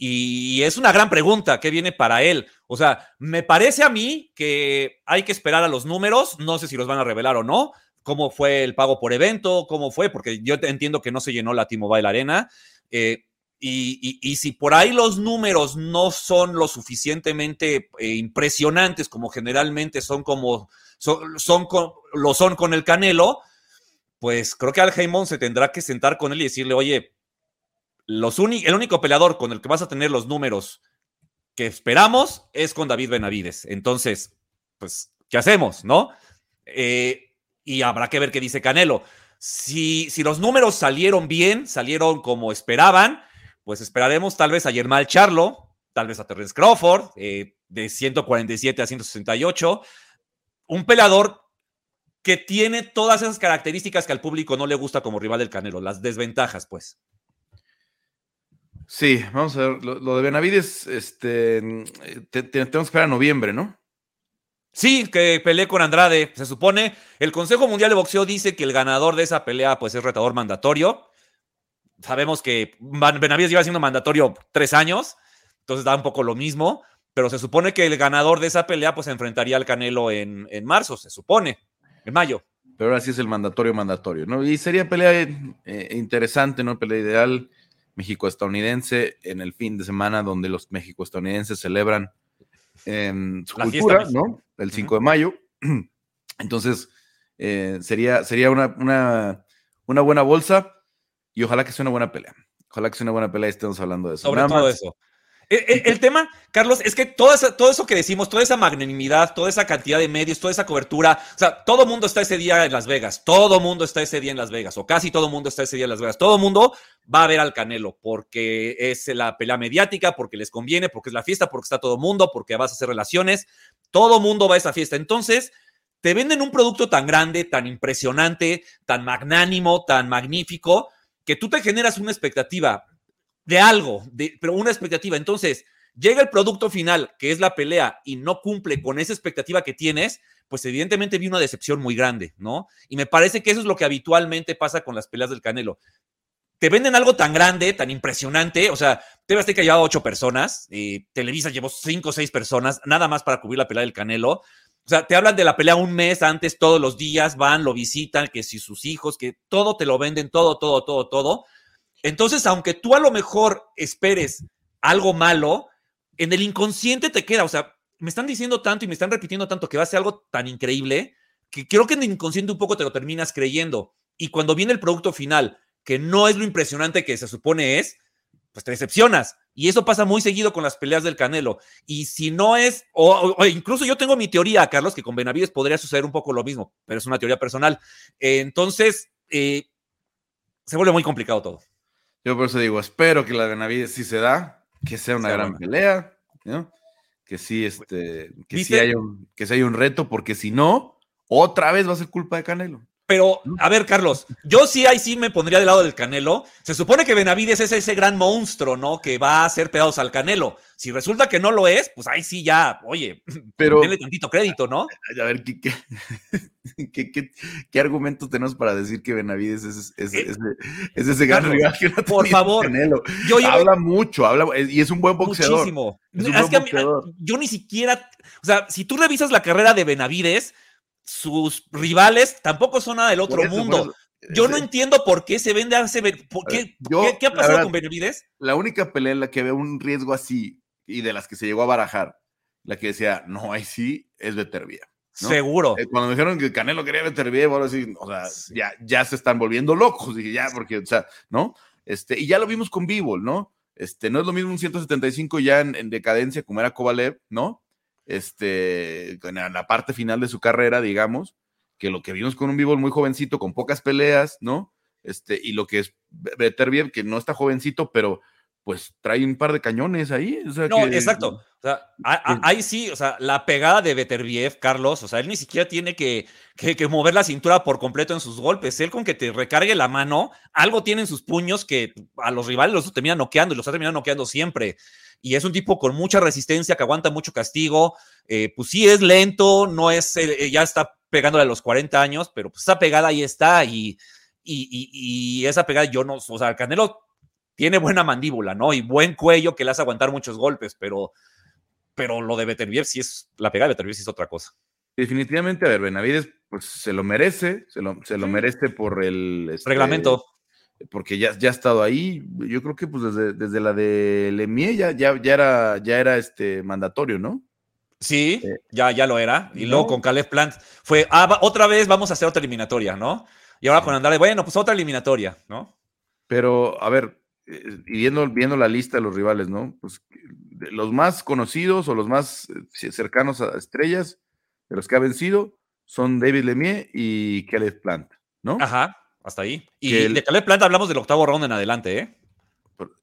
S2: Y es una gran pregunta, ¿qué viene para él? O sea, me parece a mí que hay que esperar a los números, no sé si los van a revelar o no, cómo fue el pago por evento, cómo fue, porque yo entiendo que no se llenó la T-Mobile Arena. Eh, y, si por ahí los números no son lo suficientemente eh, impresionantes como generalmente son como son, lo son con el Canelo, pues creo que Al Heyman se tendrá que sentar con él y decirle, oye, los el único peleador con el que vas a tener los números que esperamos es con David Benavides. Entonces, pues, ¿qué hacemos? ¿No? Eh, y habrá que ver qué dice Canelo. Si, si los números salieron bien, salieron como esperaban, pues esperaremos tal vez a Yermal Charlo, tal vez a Terrence Crawford, eh, de 147 a 168. Un peleador que tiene todas esas características que al público no le gusta como rival del Canelo, las desventajas, pues.
S1: Sí, vamos a ver. Lo, de Benavides, este, tenemos que esperar a noviembre, ¿no?
S2: Sí, que peleé con Andrade. Se supone, el Consejo Mundial de Boxeo dice que el ganador de esa pelea, pues es retador mandatorio sabemos que Benavides lleva siendo mandatorio tres años, entonces da un poco lo mismo, pero se supone que el ganador de esa pelea pues se enfrentaría al Canelo en, marzo, se supone, en mayo.
S1: Pero ahora sí es el mandatorio mandatorio, ¿no? Y sería pelea eh, interesante, ¿no? Pelea ideal. México-estadounidense en el fin de semana donde los México-estadounidenses celebran su cultura, ¿no? El 5 de mayo. Entonces, eh, sería, sería una, una, una, buena bolsa y ojalá que sea una buena pelea. Ojalá que sea una buena pelea y estemos hablando de eso.
S2: Sobre todo eso. El, tema, Carlos, es que todo eso, todo eso que decimos, toda esa magnanimidad, toda esa cantidad de medios, toda esa cobertura, o sea, todo mundo está ese día en Las Vegas, todo mundo está ese día en Las Vegas, o casi todo mundo está ese día en Las Vegas, todo mundo va a ver al Canelo porque es la pelea mediática, porque les conviene, porque es la fiesta, porque está todo mundo, porque vas a hacer relaciones, todo mundo va a esa fiesta. Entonces, te venden un producto tan grande, tan impresionante, tan magnánimo, tan magnífico, que tú te generas una expectativa de algo, de, pero una expectativa. Entonces, llega el producto final, que es la pelea, y no cumple con esa expectativa que tienes, pues evidentemente vi una decepción muy grande, ¿no? Y me parece que eso es lo que habitualmente pasa con las peleas del Canelo. Te venden algo tan grande, tan impresionante, o sea, TV Azteca llevaba ocho personas, Televisa llevó cinco o seis personas, nada más para cubrir la pelea del Canelo. O sea, te hablan de la pelea un mes antes, todos los días, van, lo visitan, que si sus hijos, que todo te lo venden, todo, todo, todo, todo. Entonces, aunque tú a lo mejor esperes algo malo, en el inconsciente te queda, o sea, me están diciendo tanto y me están repitiendo tanto que va a ser algo tan increíble que creo que en el inconsciente un poco te lo terminas creyendo. Y cuando viene el producto final, que no es lo impresionante que se supone es, pues te decepcionas. Y eso pasa muy seguido con las peleas del Canelo. Y si no es, o, incluso yo tengo mi teoría, Carlos, que con Benavides podría suceder un poco lo mismo, pero es una teoría personal. entonces, eh, se vuelve muy complicado todo.
S1: Yo por eso digo, espero que la de Benavides sí se da, que sea una gran pelea, ¿no? Que sí, este, que sí, haya un, que sí haya un reto, porque si no, otra vez va a ser culpa de Canelo.
S2: Pero, a ver, Carlos, yo sí ahí sí me pondría del lado del Canelo. Se supone que Benavides es ese gran monstruo, ¿no? Que va a hacer pedazos al Canelo. Si resulta que no lo es, pues ahí sí ya, oye, pero denle tantito crédito, ¿no?
S1: A ver, ¿qué, qué, qué, argumentos tenemos para decir que Benavides es, eh, ese gran rival que
S2: no Por favor.
S1: Canelo? Yo habla mucho, habla, y es un buen boxeador. Muchísimo.
S2: Es, que yo ni siquiera, o sea, si tú revisas la carrera de Benavides, sus rivales tampoco son nada del otro mundo. yo no entiendo por qué se vende a ese. qué, ¿qué, ha pasado con Benavides?
S1: La única pelea en la que veo un riesgo así y de las que se llegó a barajar, la que decía, no, ahí sí, es Beterbiev.
S2: Seguro.
S1: Eh, cuando me dijeron que Canelo quería Beterbiev, ahora sí, o sea, ya, ya se están volviendo locos, y ya, porque, o sea, ¿no? Este, y ya lo vimos con Bivol, ¿no? Este, no es lo mismo un 175 ya en, en decadencia como era Kovalev, ¿no? Este, en la parte final de su carrera, digamos, que lo que vimos con un vivo muy jovencito, con pocas peleas, ¿no? Este, y lo que es Beterbiev, que no está jovencito, pero pues trae un par de cañones ahí.
S2: no, exacto. O sea, ahí sí, o sea, la pegada de Beterbiev, Carlos, o sea, él ni siquiera tiene que, que, mover la cintura por completo en sus golpes. Él con que te recargue la mano, algo tiene en sus puños que a los rivales los termina noqueando y los ha terminado noqueando siempre y es un tipo con mucha resistencia, que aguanta mucho castigo. Eh, pues sí, es lento, no es, eh, ya está pegándole a los 40 años, pero pues esa pegada ahí está y, y, esa pegada yo no, o sea, Canelo tiene buena mandíbula, ¿no? Y buen cuello que le hace aguantar muchos golpes, pero, pero lo de Beterbiev sí es, la pegada de Beterbiev sí es otra cosa.
S1: Definitivamente, a ver, Benavides, pues se lo merece, se lo, se lo merece por el
S2: este, reglamento
S1: porque ya, ya ha estado ahí. Yo creo que pues desde, desde la de Lemie ya, ya, era, ya era este mandatorio, ¿no?
S2: Sí, eh, ya, ya lo era. Y luego con Caleb Plant fue, ah, otra vez vamos a hacer otra eliminatoria, ¿no? Y ahora con Andrade, bueno, pues otra eliminatoria, ¿no?
S1: Pero, a ver, y viendo, viendo la lista de los rivales, ¿no? Pues los más conocidos o los más eh, cercanos a estrellas de los que ha vencido son David Lemie y Caleb Plant, ¿no?
S2: Ajá hasta ahí. Y de Caleb Plant hablamos del octavo round en adelante, ¿eh?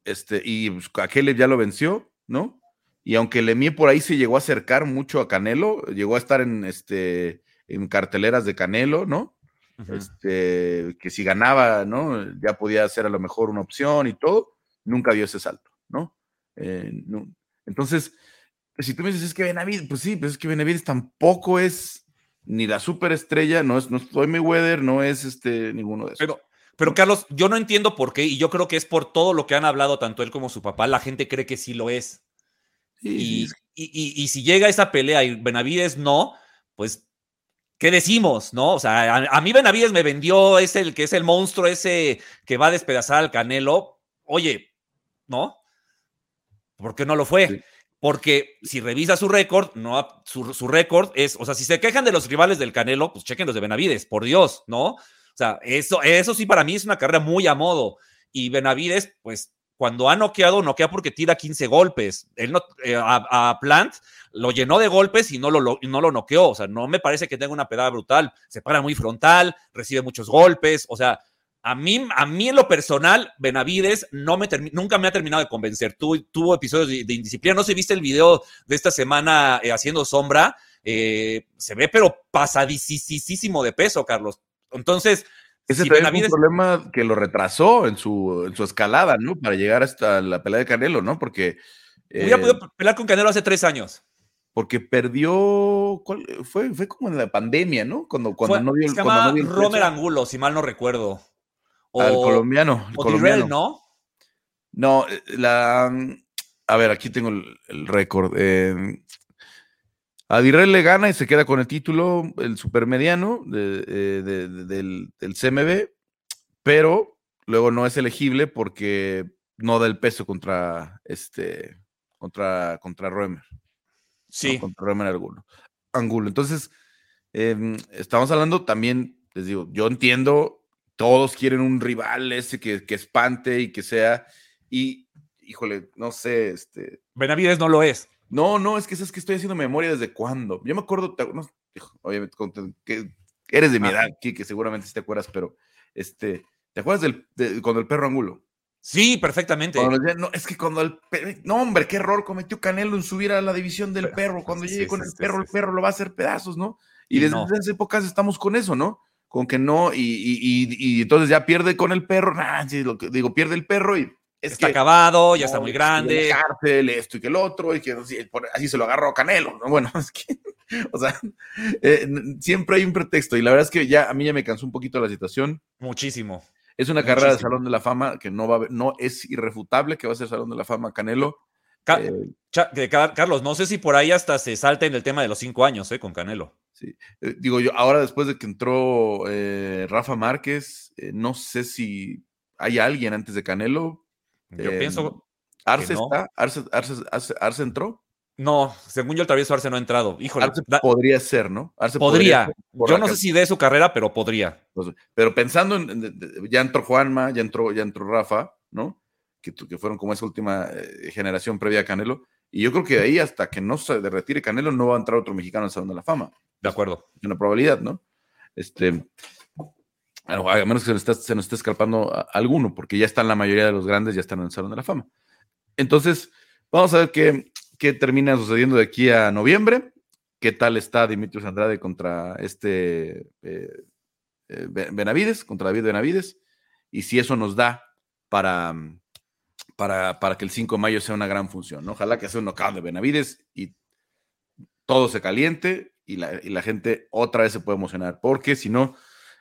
S1: Este, y pues, a Caleb ya lo venció, ¿no? Y aunque Lemie por ahí se llegó a acercar mucho a Canelo, llegó a estar en, este, en carteleras de Canelo, ¿no? Este, que si ganaba, ¿no? Ya podía ser a lo mejor una opción y todo, nunca dio ese salto, ¿no? Eh, Entonces, si tú me dices, es que Benavides, pues sí, pues es que Benavides tampoco es ni la superestrella, no es, no es Mayweather, no es este, ninguno de esos.
S2: Pero, pero Carlos, yo no entiendo por qué, y yo creo que es por todo lo que han hablado tanto él como su papá, la gente cree que sí lo es. y, y, si llega esa pelea y Benavides no, pues, ¿qué decimos? ¿No? O sea, a, mí Benavides me vendió, es el que es el monstruo ese que va a despedazar al Canelo. Oye, ¿no? ¿Por qué no lo fue? Porque si revisa su récord, no, su, su récord es, o sea, si se quejan de los rivales del Canelo, pues chequen los de Benavides, por Dios, ¿no? O sea, eso, eso sí para mí es una carrera muy a modo. Y Benavides, pues cuando ha noqueado, noquea porque tira 15 golpes. Él no, eh, a, Plant lo llenó de golpes y no lo, no lo noqueó. O sea, no me parece que tenga una pedada brutal. Se para muy frontal, recibe muchos golpes. O sea, a mí, a mí en lo personal, Benavides no me nunca me ha terminado de convencer. tuvo episodios de, indisciplina. No sé, viste el video de esta semana eh, haciendo sombra. Eh, se ve, pero pasadísimo de peso, Carlos. Entonces,
S1: ese es un problema que lo retrasó en su, en su escalada, ¿no? Para llegar hasta la pelea de Canelo, ¿no? Porque.
S2: Hubiera eh, podido pelear con Canelo hace tres años.
S1: Porque perdió. Fue, fue como en la pandemia, ¿no? Cuando, cuando no
S2: dio, se llama Romer Angulo, si mal no recuerdo.
S1: O, Al colombiano.
S2: o colombiano. ¿no?
S1: No, eh, la. A ver, aquí tengo el, récord. Eh, Adirrell le gana y se queda con el título, el supermediano eh, del, CMB, pero luego no es elegible porque no da el peso contra este contra contra Roemer.
S2: Sí.
S1: contra Roemer Angulo. Angulo. Entonces, em, estamos hablando también, les digo, yo entiendo, todos quieren un rival ese que, que espante y que sea, y híjole, no sé, este.
S2: Benavides no lo es.
S1: No, no, es que es que estoy haciendo memoria desde cuándo. Yo me acuerdo, obviamente, que eres de mi edad, que seguramente sí te acuerdas, pero este, ¿te acuerdas del, de, cuando el perro angulo?
S2: Sí, perfectamente.
S1: no, es que cuando el no, hombre, qué error cometió Canelo en subir a la división del perro. Cuando llegue con el perro, el perro lo va a hacer pedazos, ¿no? Y, desde esas épocas estamos con eso, ¿no? Con que no, y, entonces ya pierde con el perro, nah, lo que digo, pierde el perro y
S2: está acabado, ya está muy grande.
S1: Cárcel, esto y que el otro, y que así, se lo agarró Canelo. Bueno, es que, o sea, eh, siempre hay un pretexto. Y la verdad es que ya a mí ya me cansó un poquito la situación.
S2: Muchísimo.
S1: Es una carrera de Salón de la Fama que no va a no es irrefutable que va a ser Salón de la Fama Canelo.
S2: Eh, Carlos, no sé si por ahí hasta se salta en el tema de los cinco años, ¿eh? Con Canelo.
S1: Sí. Eh, digo yo, ahora después de que entró Rafa Márquez, no sé si hay alguien antes de Canelo,
S2: yo pienso.
S1: Em, ¿Arce está? ¿Arce, entró?
S2: No, según yo el travieso Arce no ha entrado. Híjole.
S1: Arce podría ser, ¿no?
S2: Arce podría. yo no sé si de su carrera, pero podría.
S1: Pues, pero pensando en, ya entró Juanma, ya entró, ya entró Rafa, ¿no? Que, que fueron como esa última eh, generación previa a Canelo. Y yo creo que de ahí hasta que no se retire Canelo no va a entrar otro mexicano al Salón de la Fama.
S2: De acuerdo.
S1: Es una probabilidad, ¿no? Este, a menos que se nos, esté, escapando alguno, porque ya están la mayoría de los grandes, ya están en el Salón de la Fama. Entonces, vamos a ver qué, qué termina sucediendo de aquí a noviembre. ¿Qué tal está Dimitrios Andrade contra este eh, eh, Benavides, contra David Benavides? Y si eso nos da para, para, para que el 5 de mayo sea una gran función. Ojalá que sea un knockout de Benavides y todo se caliente y la, y la gente otra vez se puede emocionar, porque si no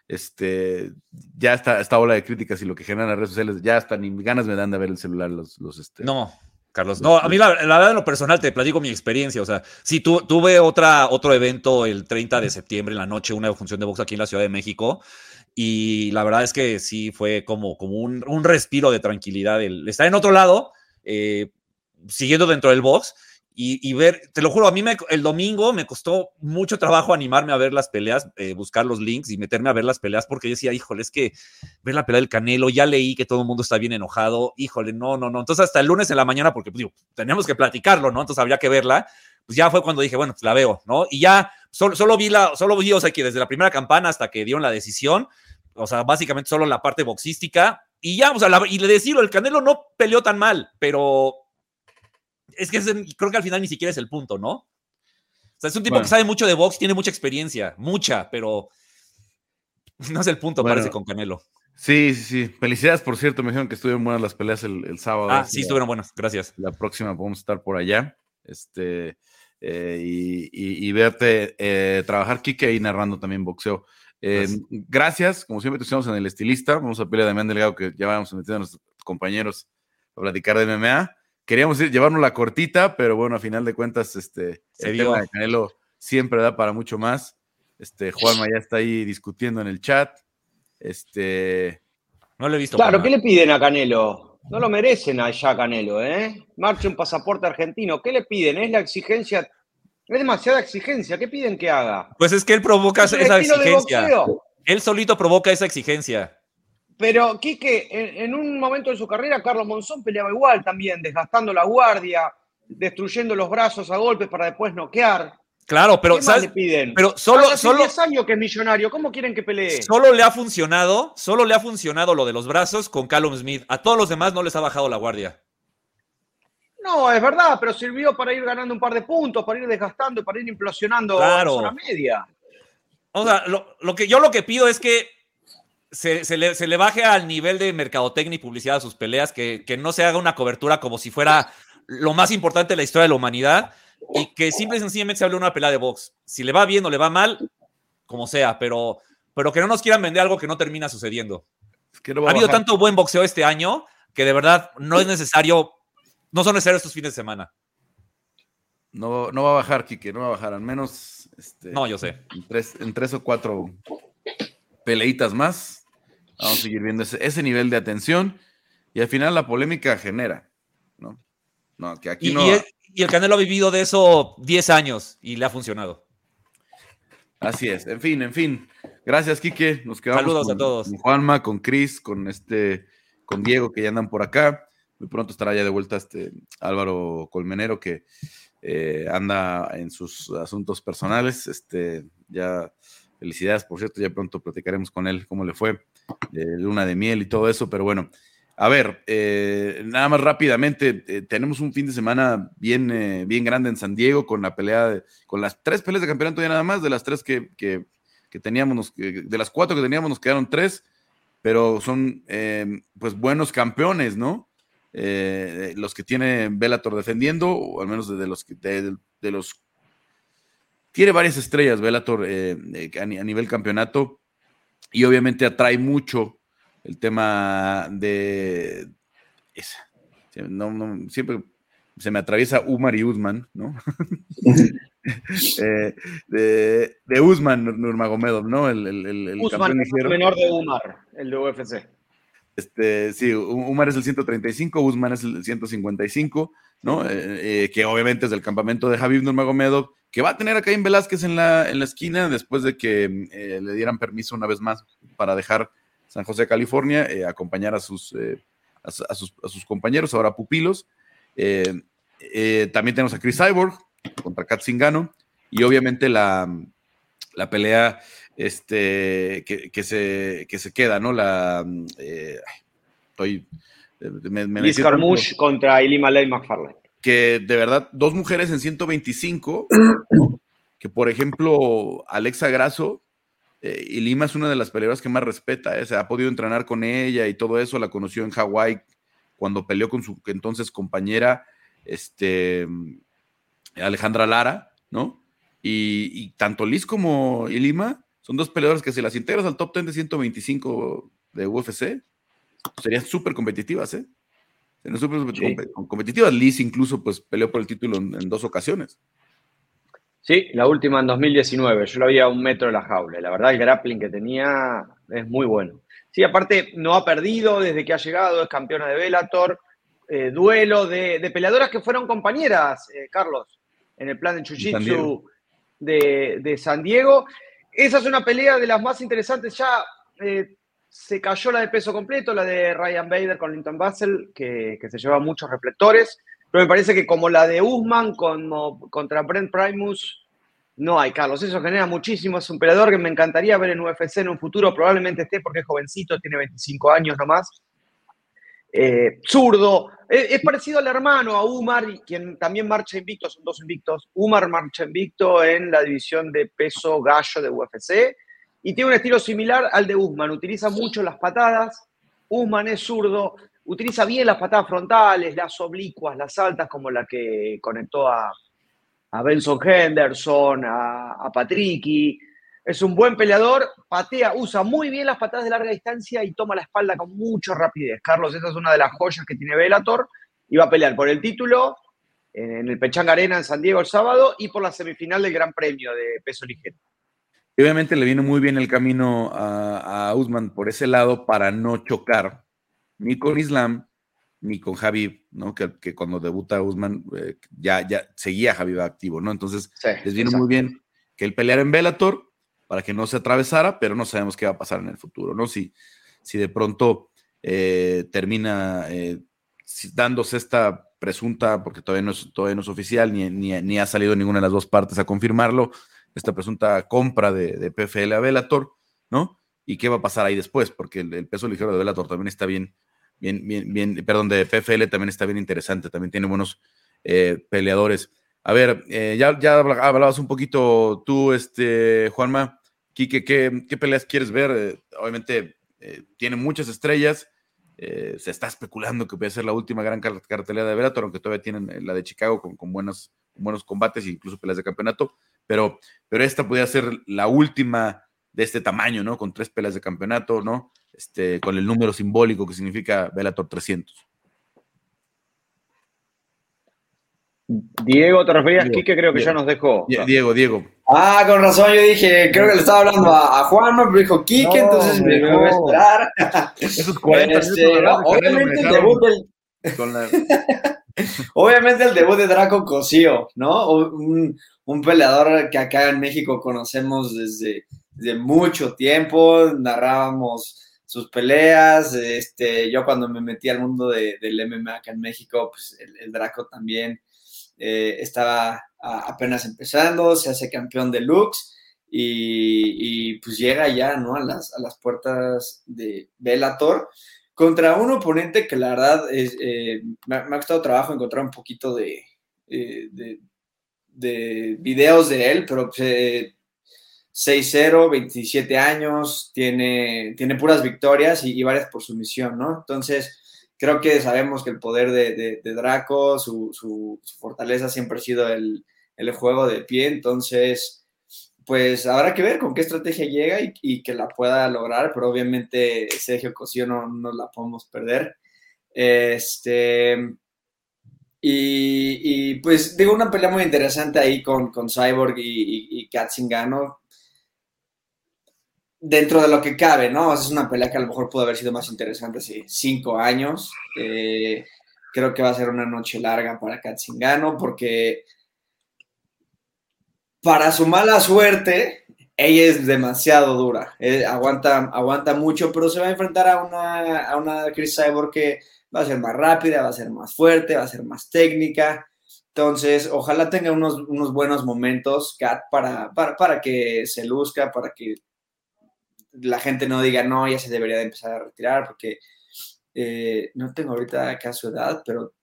S1: este, ya está esta ola de críticas y lo que generan las redes sociales, ya hasta ni ganas me dan de ver el celular los, los este,
S2: No, Carlos, no, a mí la, verdad en lo personal te platico mi experiencia, o sea, sí, tuve otra, otro evento el 30 de septiembre en la noche, una función de box aquí en la Ciudad de México, y la verdad es que sí fue como, como un, un respiro de tranquilidad el estar en otro lado, eh, siguiendo dentro del box, y, ver, te lo juro, a mí me, el domingo me costó mucho trabajo animarme a ver las peleas, eh, buscar los links y meterme a ver las peleas porque yo decía, híjole, es que ver la pelea del Canelo, ya leí que todo el mundo está bien enojado, híjole, no, no, no. Entonces hasta el lunes en la mañana, porque pues, digo, teníamos que platicarlo, ¿no? Entonces habría que verla, pues ya fue cuando dije, bueno, pues la veo, ¿no? Y ya solo, solo vi la, solo vi, o sea, que desde la primera campana hasta que dieron la decisión, o sea, básicamente solo la parte boxística, y ya, o sea, y le decirlo, el Canelo no peleó tan mal, pero es que creo que al final ni siquiera es el punto, ¿no? O sea, es un tipo que sabe mucho de box, tiene mucha experiencia, mucha, pero no es el punto, parece, con Canelo.
S1: Sí, sí, sí. Felicidades, por cierto. Me dijeron que estuvieron buenas las peleas el, sábado.
S2: Ah, sí, estuvieron buenas. Gracias.
S1: La próxima podemos estar por allá. Este, eh, y, verte eh, trabajar, Kike, ahí narrando también boxeo. Eh, gracias. Como siempre, estamos en el estilista. Vamos a pelear a Damián Delgado, que ya vamos a meter a nuestros compañeros a platicar de MMA queríamos ir, llevarnos la cortita, pero bueno, a final de cuentas, este, el tema de Canelo siempre da para mucho más. Este, Juanma ya está ahí discutiendo en el chat. Este.
S2: No lo he visto.
S3: Claro, ¿qué le piden a Canelo? No lo merecen allá Canelo, ¿eh? Marche un pasaporte argentino. ¿Qué le piden? Es la exigencia. Es demasiada exigencia. ¿Qué piden que haga?
S2: Pues es que él provoca esa exigencia. Él solito provoca esa exigencia.
S3: Pero, Quique, en, un momento de su carrera, Carlos Monzón peleaba igual también, desgastando la guardia, destruyendo los brazos a golpes para después noquear.
S2: Claro, pero
S3: ¿Qué más le piden?
S2: Pero solo,
S3: Hace
S2: solo
S3: 10 años que es millonario, ¿cómo quieren que pelee?
S2: Solo le ha funcionado, solo le ha funcionado lo de los brazos con Callum Smith. A todos los demás no les ha bajado la guardia.
S3: No, es verdad, pero sirvió para ir ganando un par de puntos, para ir desgastando, para ir implosionando
S2: Claro.
S3: la zona media.
S2: O sea, lo, lo que yo lo que pido es que se, se le, se le baje al nivel de mercadotecnia y publicidad a sus peleas, que, que no se haga una cobertura como si fuera lo más importante de la historia de la humanidad y que simple y sencillamente se hable de una pelea de box. Si le va bien o le va mal, como sea, pero, pero que no nos quieran vender algo que no termina sucediendo.
S1: Es que no va
S2: Ha habido
S1: bajar.
S2: tanto buen boxeo este año que de verdad no es necesario, no son necesarios estos fines de semana.
S1: No, no va a bajar, Quique, no va a bajar. Al menos este,
S2: No, yo sé.
S1: en, tres, en tres o cuatro peleitas más. Vamos a seguir viendo ese, ese nivel de atención. Y al final la polémica genera, ¿no? No, que aquí
S2: Y,
S1: no.
S2: y el, y el Canelo ha vivido de eso 10 años y le ha funcionado.
S1: Así es. En fin, en fin. Gracias, Quique. Nos quedamos
S2: Saludos
S1: con,
S2: a todos.
S1: con Juanma, con Cris, con este, con Diego, que ya andan por acá. Muy pronto estará ya de vuelta este Álvaro Colmenero, que eh, anda en sus asuntos personales. Este, ya, felicidades, por cierto, ya pronto platicaremos con él cómo le fue, luna de miel y todo eso, pero bueno. A ver, eh, nada más rápidamente, eh, tenemos un fin de semana bien, eh, bien grande en San Diego con la pelea, de- con las tres peleas de campeonato ya nada más, de las tres que, que, que teníamos, de las cuatro que teníamos nos quedaron tres, pero son eh, pues buenos campeones, ¿no? Los que tiene Bellator defendiendo, o al menos de, los de, de los tiene varias estrellas Bellator eh, a, a nivel campeonato y obviamente atrae mucho el tema de esa. No, no, siempre se me atraviesa Umar y Usman, ¿no? Eh, de, de Usman Nurmagomedov, ¿no? El, el, el, el
S3: Usman,
S1: campeón
S3: el
S1: ligero.
S3: menor de Umar, el de UFC.
S1: Este, sí, Umar es el 135, Usman es el 155, ¿no? Eh, eh, que obviamente es del campamento de Javib Nurmagomedov, que va a tener a Caín Velázquez en la, en la esquina después de que eh, le dieran permiso una vez más para dejar San José, California, acompañar a sus, a, su- a sus, compañeros, ahora pupilos. También tenemos a Chris Cyborg contra Kat Zingano y obviamente la, la pelea este, que, que se, que se queda, ¿no? La, estoy... Me, me
S3: Liz Carmouche contra Ilima Ley McFarlane.
S1: que de verdad, dos mujeres en 125, ¿no? que por ejemplo, Alexa Grasso, eh, y Lima es una de las peleadoras que más respeta, ¿eh? se ha podido entrenar con ella y todo eso, la conoció en Hawái cuando peleó con su entonces compañera, este, Alejandra Lara, ¿no? Y, y tanto Liz como Lima son dos peleadoras que si las integras al top 10 de 125 de UFC, serían súper competitivas, ¿eh? Serían súper
S3: Sí.
S1: competitivas. Liz incluso pues peleó por el título en, en dos ocasiones.
S3: Sí, la última en 2019. Yo la vi a un metro de la jaula. La verdad, el grappling que tenía es muy bueno. Sí, aparte, no ha perdido desde que ha llegado, es campeona de Bellator. eh, duelo de, de peleadoras que fueron compañeras, eh, Carlos, en el plan de
S1: Diego.
S3: de, de San Diego. Esa es una pelea de las más interesantes. Ya eh, se cayó la de peso completo, la de Ryan Bader con Linton Basel, que, que se lleva muchos reflectores. Pero me parece que como la de Usman como contra Brent Primus, no hay, Carlos. Eso genera muchísimo. Es un peleador que me encantaría ver en UFC en un futuro. Probablemente esté porque es jovencito, tiene 25 años nomás. Eh, zurdo. Es, es parecido al hermano, a Umar, quien también marcha invicto, son dos invictos. Umar marcha invicto en la división de peso gallo de UFC y tiene un estilo similar al de Usman. Utiliza mucho las patadas. Usman es zurdo, utiliza bien las patadas frontales, las oblicuas, las altas, como la que conectó a, a Benson Henderson, a, a Patricky. Es un buen peleador, patea, usa muy bien las patadas de larga distancia y toma la espalda con mucha rapidez. Carlos, esa es una de las joyas que tiene Bellator y va a pelear por el título en el Pechanga Arena en San Diego el sábado y por la semifinal del Gran Premio de peso ligero.
S1: Y obviamente le viene muy bien el camino a, a Usman por ese lado para no chocar ni con Islam ni con Javi, ¿no? Que, que cuando debuta Usman eh, ya, ya seguía Javi activo, ¿no? Entonces, les vino muy bien que él peleara en Bellator para que no se atravesara, pero no sabemos qué va a pasar en el futuro, ¿no? Si, si de pronto eh, termina eh, dándose esta presunta, porque todavía no es, todavía no es oficial, ni, ni, ha salido ninguna de las dos partes a confirmarlo, esta presunta compra de, PFL a Bellator, ¿no? ¿Y qué va a pasar ahí después? Porque el, peso ligero de Bellator también está bien, bien, bien, bien, perdón, de PFL también está bien interesante, también tiene buenos eh, peleadores. A ver, eh, ya, hablabas un poquito tú, este, Juanma, Quique, ¿qué, peleas quieres ver? Eh, obviamente tiene muchas estrellas, se está especulando que puede ser la última gran cartelera de Bellator, aunque todavía tienen la de Chicago con, con, buenos, buenos combates e incluso peleas de campeonato, pero, pero esta podría ser la última de este tamaño, ¿no? Con tres peleas de campeonato, ¿no? Este, con el número simbólico que significa Bellator 300.
S3: Diego, ¿te referías a Kike? Creo que ya nos dejó.
S1: Diego, Diego.
S4: Ah, con razón, yo dije, creo que le estaba hablando a, a Juanma, pero dijo Kike, entonces me voy a esperar.
S1: Esos 40 este,
S4: obviamente, el debut del... obviamente el debut de Draco Cosío, ¿no? Un, peleador que acá en México conocemos desde, desde mucho tiempo, narrábamos sus peleas. Este, yo cuando me metí al mundo de, del MMA acá en México, pues el, Draco también eh, estaba apenas empezando, se hace campeón de Lux y, pues llega ya ¿no? a, las, a las puertas de Bellator contra un oponente que la verdad es, eh, me, ha costado trabajo encontrar un poquito de, eh, de, de videos de él, pero pues, 6-0, 27 años, tiene, tiene puras victorias y, varias por sumisión, ¿no? Entonces, creo que sabemos que el poder de, Draco, su, fortaleza siempre ha sido el, juego de pie, entonces, pues habrá que ver con qué estrategia llega y, que la pueda lograr, pero obviamente Sergio Cosío no, la podemos perder. Este, y, pues digo, una pelea muy interesante ahí con, con Cyborg y, y, y Katzingano dentro de lo que cabe, ¿no? Es una pelea que a lo mejor pudo haber sido más interesante hace cinco años. Eh, creo que va a ser una noche larga para Katzingano porque para su mala suerte, ella es demasiado dura. Eh, aguanta, aguanta mucho, pero se va a enfrentar a una, a una Chris Cyborg que va a ser más rápida, va a ser más fuerte, va a ser más técnica. Entonces, ojalá tenga unos, unos buenos momentos, Kat, para, para, para que se luzca, para que la gente no diga, no, ya se debería de empezar a retirar, porque eh, no tengo ahorita acá su edad, pero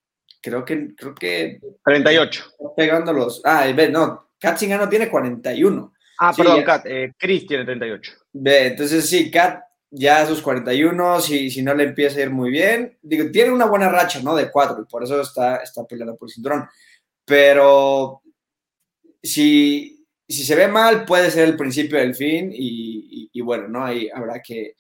S4: creo que... Creo que
S3: 38.
S4: Pegando los... Ah, ve, no, Kat no tiene 41.
S3: Ah, perdón, Kat, eh, Chris tiene 38.
S4: Ve, entonces sí, Kat ya a sus 41, si, si no le empieza a ir muy bien, digo, tiene una buena racha, ¿no? De cuatro, y por eso está, está peleando por el cinturón. Pero si, si se ve mal, puede ser el principio del fin y, bueno, ¿no? Ahí habrá que,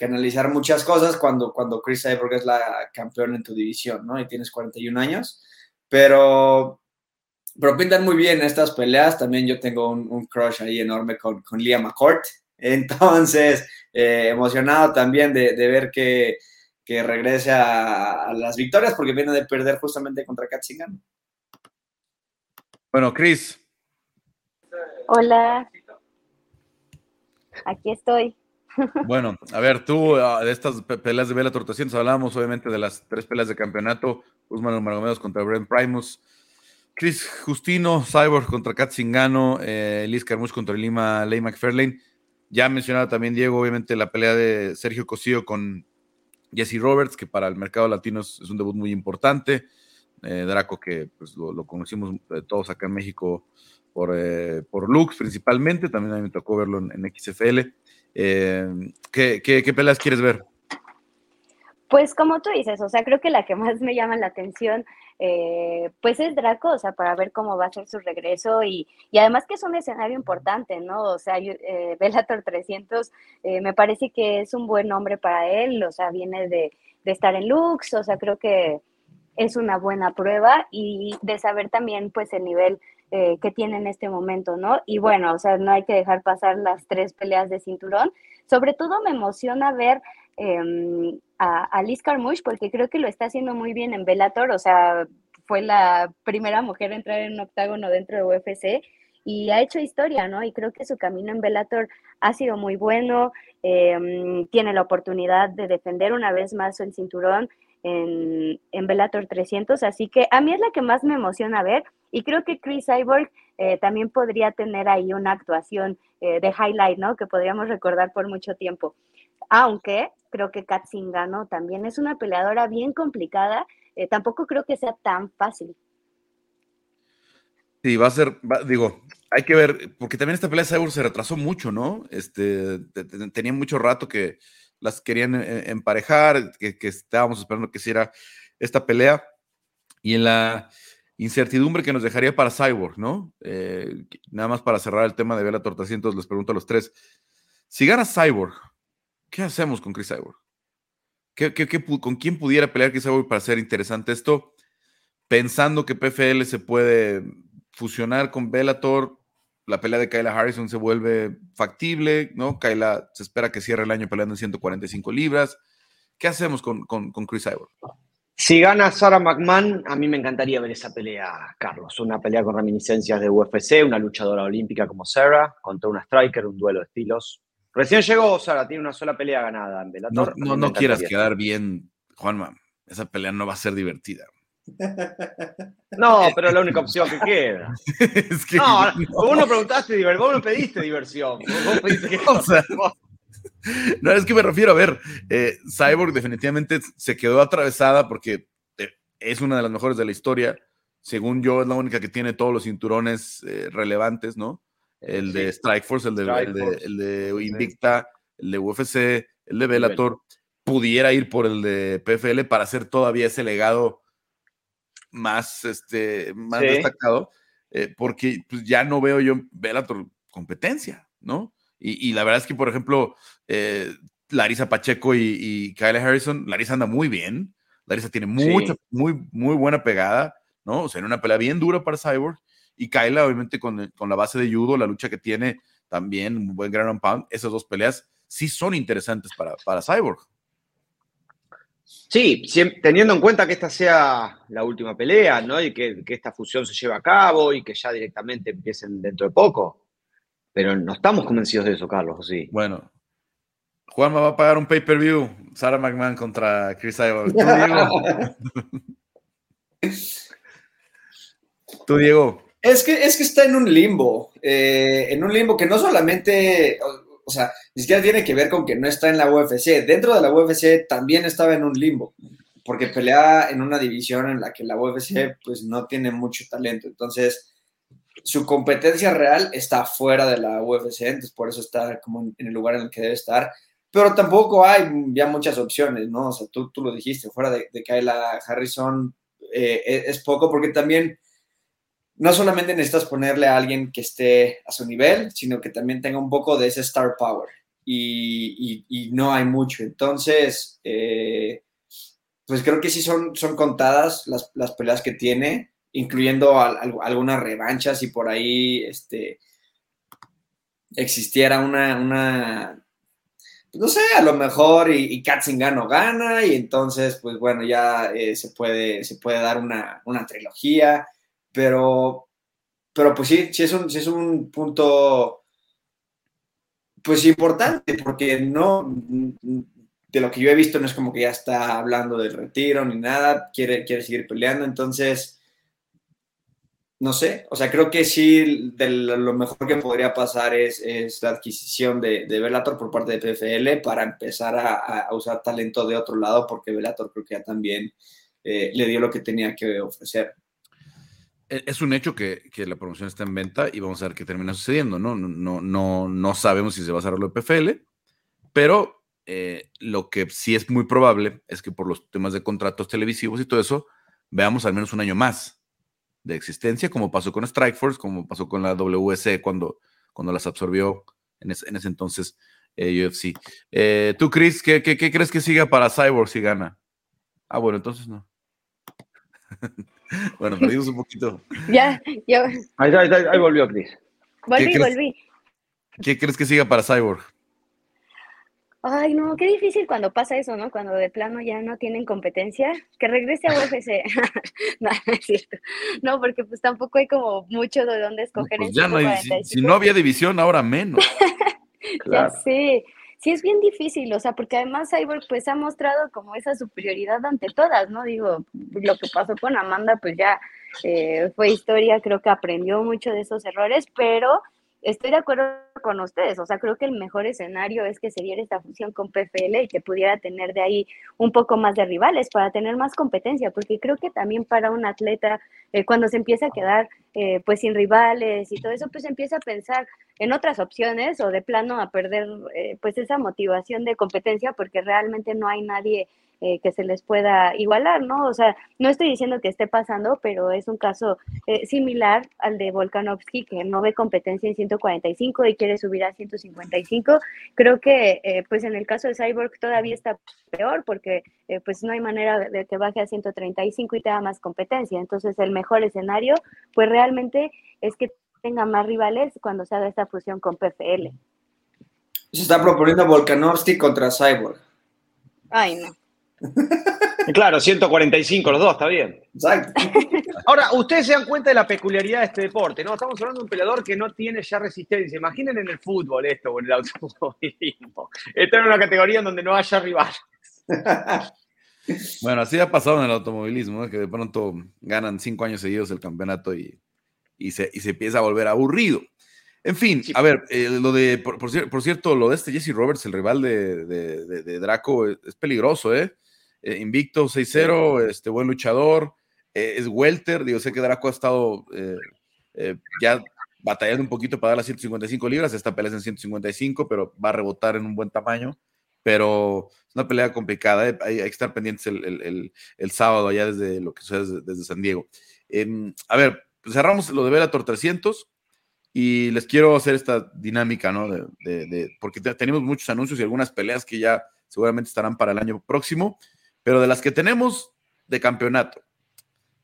S4: analizar muchas cosas cuando, cuando Chris Cyborg es la campeona en tu división, ¿no? Y tienes 41 años, pero, pero pintan muy bien estas peleas. También yo tengo un, crush ahí enorme con, con Liam McCourt. Entonces, eh, emocionado también de, ver que, regrese a, las victorias porque viene de perder justamente contra Katzingan.
S1: Bueno, Chris,
S5: Hola, aquí estoy.
S1: Bueno, a ver, tú ah, de estas peleas de Vela 300 hablábamos obviamente de las tres peleas de campeonato, Usman Margomedos contra Brent Primus, Chris Justino, Cyborg contra Kat Zingano, eh, Liz contra Lima Ley McFarlane. Ya mencionado también Diego, obviamente la pelea de Sergio Cosío con Jesse Roberts, que para el mercado latino es, un debut muy importante. Eh, Draco, que pues, lo, conocimos eh, todos acá en México por, eh, por Lux principalmente, también a mí me tocó verlo en, XFL. Eh, ¿qué, qué, peleas quieres ver?
S5: Pues como tú dices, o sea, creo que la que más me llama la atención, eh, pues es Draco, o sea, para ver cómo va a ser su regreso y, y además que es un escenario importante, ¿no? O sea, eh, Bellator 300 me parece que es un buen nombre para él, o sea, viene de, de estar en Lux, o sea, creo que es una buena prueba y de saber también, pues, el nivel eh, que tiene en este momento, ¿no? Y bueno, o sea, no hay que dejar pasar las tres peleas de cinturón. Sobre todo me emociona ver em, a, a, Liz Carmouche porque creo que lo está haciendo muy bien en Bellator, o sea, fue la primera mujer a entrar en un octágono dentro de UFC y ha hecho historia, ¿no? Y creo que su camino en Bellator ha sido muy bueno, em, tiene la oportunidad de defender una vez más el cinturón en, en Bellator 300, así que a mí es la que más me emociona ver y creo que Chris Cyborg eh, también podría tener ahí una actuación eh, de highlight, ¿no? Que podríamos recordar por mucho tiempo. Aunque creo que Kat Zingano también es una peleadora bien complicada, eh, tampoco creo que sea tan fácil.
S1: Sí, va a ser, digo, hay que ver, porque también esta pelea de Cyborg se retrasó mucho, ¿no? Este, tenía mucho rato que las querían emparejar, que, estábamos esperando que hiciera esta pelea. Y en la incertidumbre que nos dejaría para Cyborg, ¿no? Eh, nada más para cerrar el tema de Vela 300, les pregunto a los tres. Si gana Cyborg, ¿qué hacemos con Chris Cyborg? con quién pudiera pelear Chris Cyborg para ser interesante esto? Pensando que PFL se puede fusionar con Bellator, la pelea de Kyla Harrison se vuelve factible, ¿no? Kyla se espera que cierre el año peleando en 145 libras. ¿Qué hacemos con, con, Chris Cyborg?
S3: Si gana Sarah McMahon, a mí me encantaría ver esa pelea, Carlos. Una pelea con reminiscencias de UFC, una luchadora olímpica como Sarah, contra una striker, un duelo de estilos. Recién llegó Sarah, tiene una sola pelea ganada en
S1: Bellator. No, no, quieras quedar bien, Juanma. Esa pelea no va a ser divertida.
S3: No, pero es la única opción que queda. es que... No, vos no preguntaste diversión, vos no pediste diversión. Vos pediste que...
S1: No, es que me refiero a ver, eh, Cyborg definitivamente se quedó atravesada porque eh, es una de las mejores de la historia. Según yo, es la única que tiene todos los cinturones eh, relevantes, ¿no? El de Strikeforce, el de, el de, Invicta, el de UFC, el de Bellator. Pudiera ir por el de PFL para hacer todavía ese legado más, este, más destacado, porque pues, ya no veo yo Bellator competencia, ¿no? Y, la verdad es que, por ejemplo, eh, Larisa Pacheco y, y, Kyle Harrison, Larisa anda muy bien. Larisa tiene mucha, muy, muy buena pegada, ¿no? O sea, en una pelea bien dura para Cyborg. Y Kyla, obviamente, con, con la base de judo, la lucha que tiene también, un buen ground pound, esas dos peleas sí son interesantes para, para Cyborg.
S3: Sí, teniendo en cuenta que esta sea la última pelea, ¿no? Y que, que, esta fusión se lleve a cabo y que ya directamente empiecen dentro de poco. Pero no estamos convencidos de eso, Carlos, sí?
S1: Bueno, Juanma va a pagar un pay-per-view. Sarah McMahon contra Chris Cyborg. ¿Tú, Diego?
S4: Es que, es que está en un limbo. Eh, en un limbo que no solamente, o, sea, ni siquiera tiene que ver con que no está en la UFC. Dentro de la UFC también estaba en un limbo. Porque pelea en una división en la que la UFC pues no tiene mucho talento. Entonces, su competencia real está fuera de la UFC, entonces por eso está como en el lugar en el que debe estar. Pero tampoco hay ya muchas opciones, ¿no? O sea, tú, tú lo dijiste, fuera de, de Kyla Harrison eh, e, es, poco porque también no solamente necesitas ponerle a alguien que esté a su nivel, sino que también tenga un poco de ese star power. Y, no hay mucho. Entonces, eh, pues creo que sí son, son contadas las, las peleas que tiene incluyendo algunas revanchas y por ahí este, existiera una, una, no sé, a lo mejor y, y Katzingano gana y entonces, pues bueno, ya eh, se, puede, se puede dar una, trilogía, pero, pero pues sí, sí es un, sí es un punto pues importante porque no de lo que yo he visto no es como que ya está hablando del retiro ni nada, quiere, quiere seguir peleando, entonces no sé, o sea, creo que sí, de lo mejor que podría pasar es, la adquisición de, de Velator por parte de PFL para empezar a, usar talento de otro lado, porque Velator creo que ya también eh, le dio lo que tenía que ofrecer.
S1: E, es un hecho que, la promoción está en venta y vamos a ver qué termina sucediendo, ¿no? No, no, no sabemos si se va a cerrar lo de PFL, pero eh, lo que sí es muy probable es que por los temas de contratos televisivos y todo eso, veamos al menos un año más de existencia, como pasó con Strikeforce, como pasó con la WC cuando, cuando las absorbió en ese, entonces eh, UFC. Eh, ¿Tú, Chris, ¿qué, ¿qué, crees que siga para Cyborg si gana? Ah, bueno, entonces no. bueno, perdimos un poquito.
S5: Ya, ya.
S3: Ahí, ahí, ahí, volvió Chris.
S5: Volví, volví.
S1: ¿Qué crees que siga para Cyborg?
S5: Ay, no, qué difícil cuando pasa eso, ¿no? Cuando de plano ya no tienen competencia, que regrese a UFC. no, no es cierto. No, porque pues tampoco hay como mucho de dónde escoger.
S1: Pues ya no hay, si, si, no había división, ahora menos.
S5: claro. Ya sé. Sí, es bien difícil, o sea, porque además Cyborg pues ha mostrado como esa superioridad ante todas, ¿no? Digo, lo que pasó con Amanda pues ya eh, fue historia, creo que aprendió mucho de esos errores, pero estoy de acuerdo con ustedes, o sea, creo que el mejor escenario es que se diera esta fusión con PFL y que pudiera tener de ahí un poco más de rivales para tener más competencia, porque creo que también para un atleta, eh, cuando se empieza a quedar eh, pues sin rivales y todo eso, pues empieza a pensar en otras opciones o de plano a perder eh, pues esa motivación de competencia porque realmente no hay nadie eh, que se les pueda igualar, ¿no? O sea, no estoy diciendo que esté pasando, pero es un caso eh, similar al de Volkanovski, que no ve competencia en 145 y quiere subir a 155. Creo que, eh, pues en el caso de Cyborg todavía está peor porque pues no hay manera de que baje a 135 y tenga más competencia. Entonces, el mejor escenario, pues realmente es que tenga más rivales cuando se haga esta fusión con PFL.
S4: Se está proponiendo Volkanovski contra Cyborg.
S5: Ay, no.
S3: Claro, 145 los dos, está bien. Ahora, ustedes se dan cuenta de la peculiaridad de este deporte, ¿no? Estamos hablando de un peleador que no tiene ya resistencia. Imaginen en el fútbol esto o en el automovilismo. Esto en una categoría en donde no haya rivales.
S1: Bueno, así ha pasado en el automovilismo, que de pronto ganan cinco años seguidos el campeonato y, y, se, y se empieza a volver aburrido. En fin, a ver, eh, lo de, por, por, cierto, lo de este Jesse Roberts, el rival de, de, de Draco, es, es, peligroso, ¿eh? Eh invicto 6-0, este buen luchador, eh, es welter, digo, sé que Draco ha estado eh, ya batallando un poquito para dar las 155 libras, esta pelea es en 155, pero va a rebotar en un buen tamaño, pero es una pelea complicada, hay, hay, que estar pendientes el, el, el, sábado allá desde lo que sucede desde, San Diego. Em, a ver, pues cerramos lo de Bellator 300, y les quiero hacer esta dinámica, ¿no? De, de, de, porque tenemos muchos anuncios y algunas peleas que ya seguramente estarán para el año próximo, pero de las que tenemos de campeonato,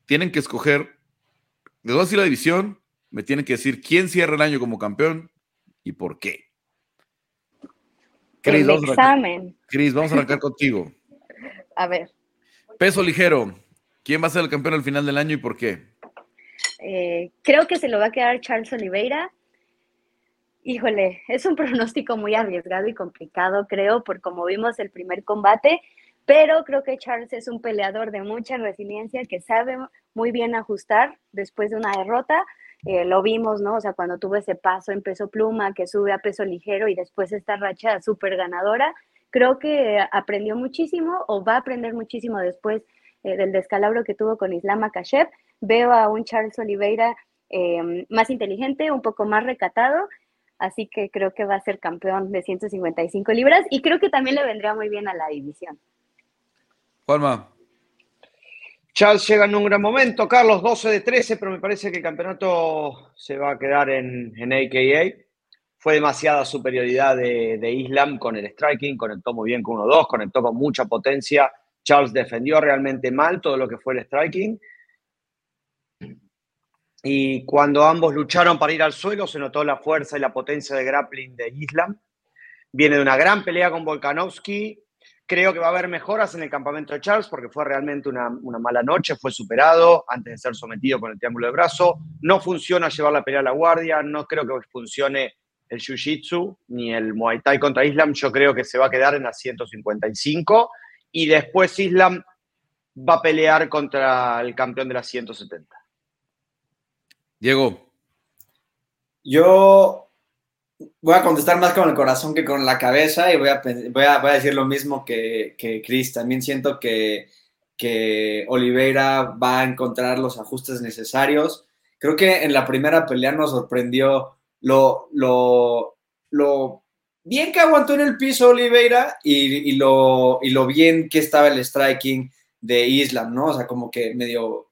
S1: tienen que escoger, de dos y la división, me tienen que decir quién cierra el año como campeón y por qué.
S5: Cris, el vamos.
S1: Cris, vamos a arrancar contigo.
S5: A ver.
S1: Peso ligero, ¿quién va a ser el campeón al final del año y por qué?
S5: Eh, creo que se lo va a quedar Charles Oliveira. Híjole, es un pronóstico muy arriesgado y complicado, creo, por como vimos el primer combate, pero creo que Charles es un peleador de mucha resiliencia que sabe muy bien ajustar después de una derrota. Eh, lo vimos, ¿no? O sea, cuando tuvo ese paso en peso pluma, que sube a peso ligero y después esta racha súper ganadora, creo que aprendió muchísimo o va a aprender muchísimo después eh, del descalabro que tuvo con Islam Makashev veo a un Charles Oliveira eh, más inteligente, un poco más recatado, así que creo que va a ser campeón de 155 libras y creo que también le vendría muy bien a la división.
S1: Juanma.
S3: Charles llega en un gran momento, Carlos 12 de 13, pero me parece que el campeonato se va a quedar en, en AKA. Fue demasiada superioridad de, de, Islam con el striking, conectó muy bien con 1-2, conectó con mucha potencia. Charles defendió realmente mal todo lo que fue el striking y cuando ambos lucharon para ir al suelo, se notó la fuerza y la potencia de grappling de Islam. Viene de una gran pelea con Volkanovski. Creo que va a haber mejoras en el campamento de Charles porque fue realmente una, una mala noche, fue superado antes de ser sometido con el triángulo de brazo. No funciona llevar la pelea a la guardia, no creo que funcione el Jiu-Jitsu ni el Muay Thai contra Islam. Yo creo que se va a quedar en las 155 y después Islam va a pelear contra el campeón de las 170.
S1: Diego.
S4: Yo voy a contestar más con el corazón que con la cabeza y voy a, voy a, decir lo mismo que, que Chris. También siento que, que Oliveira va a encontrar los ajustes necesarios. Creo que en la primera pelea nos sorprendió lo, lo, lo bien que aguantó en el piso Oliveira y, y, lo, y lo bien que estaba el striking de Islam, ¿no? O sea, como que medio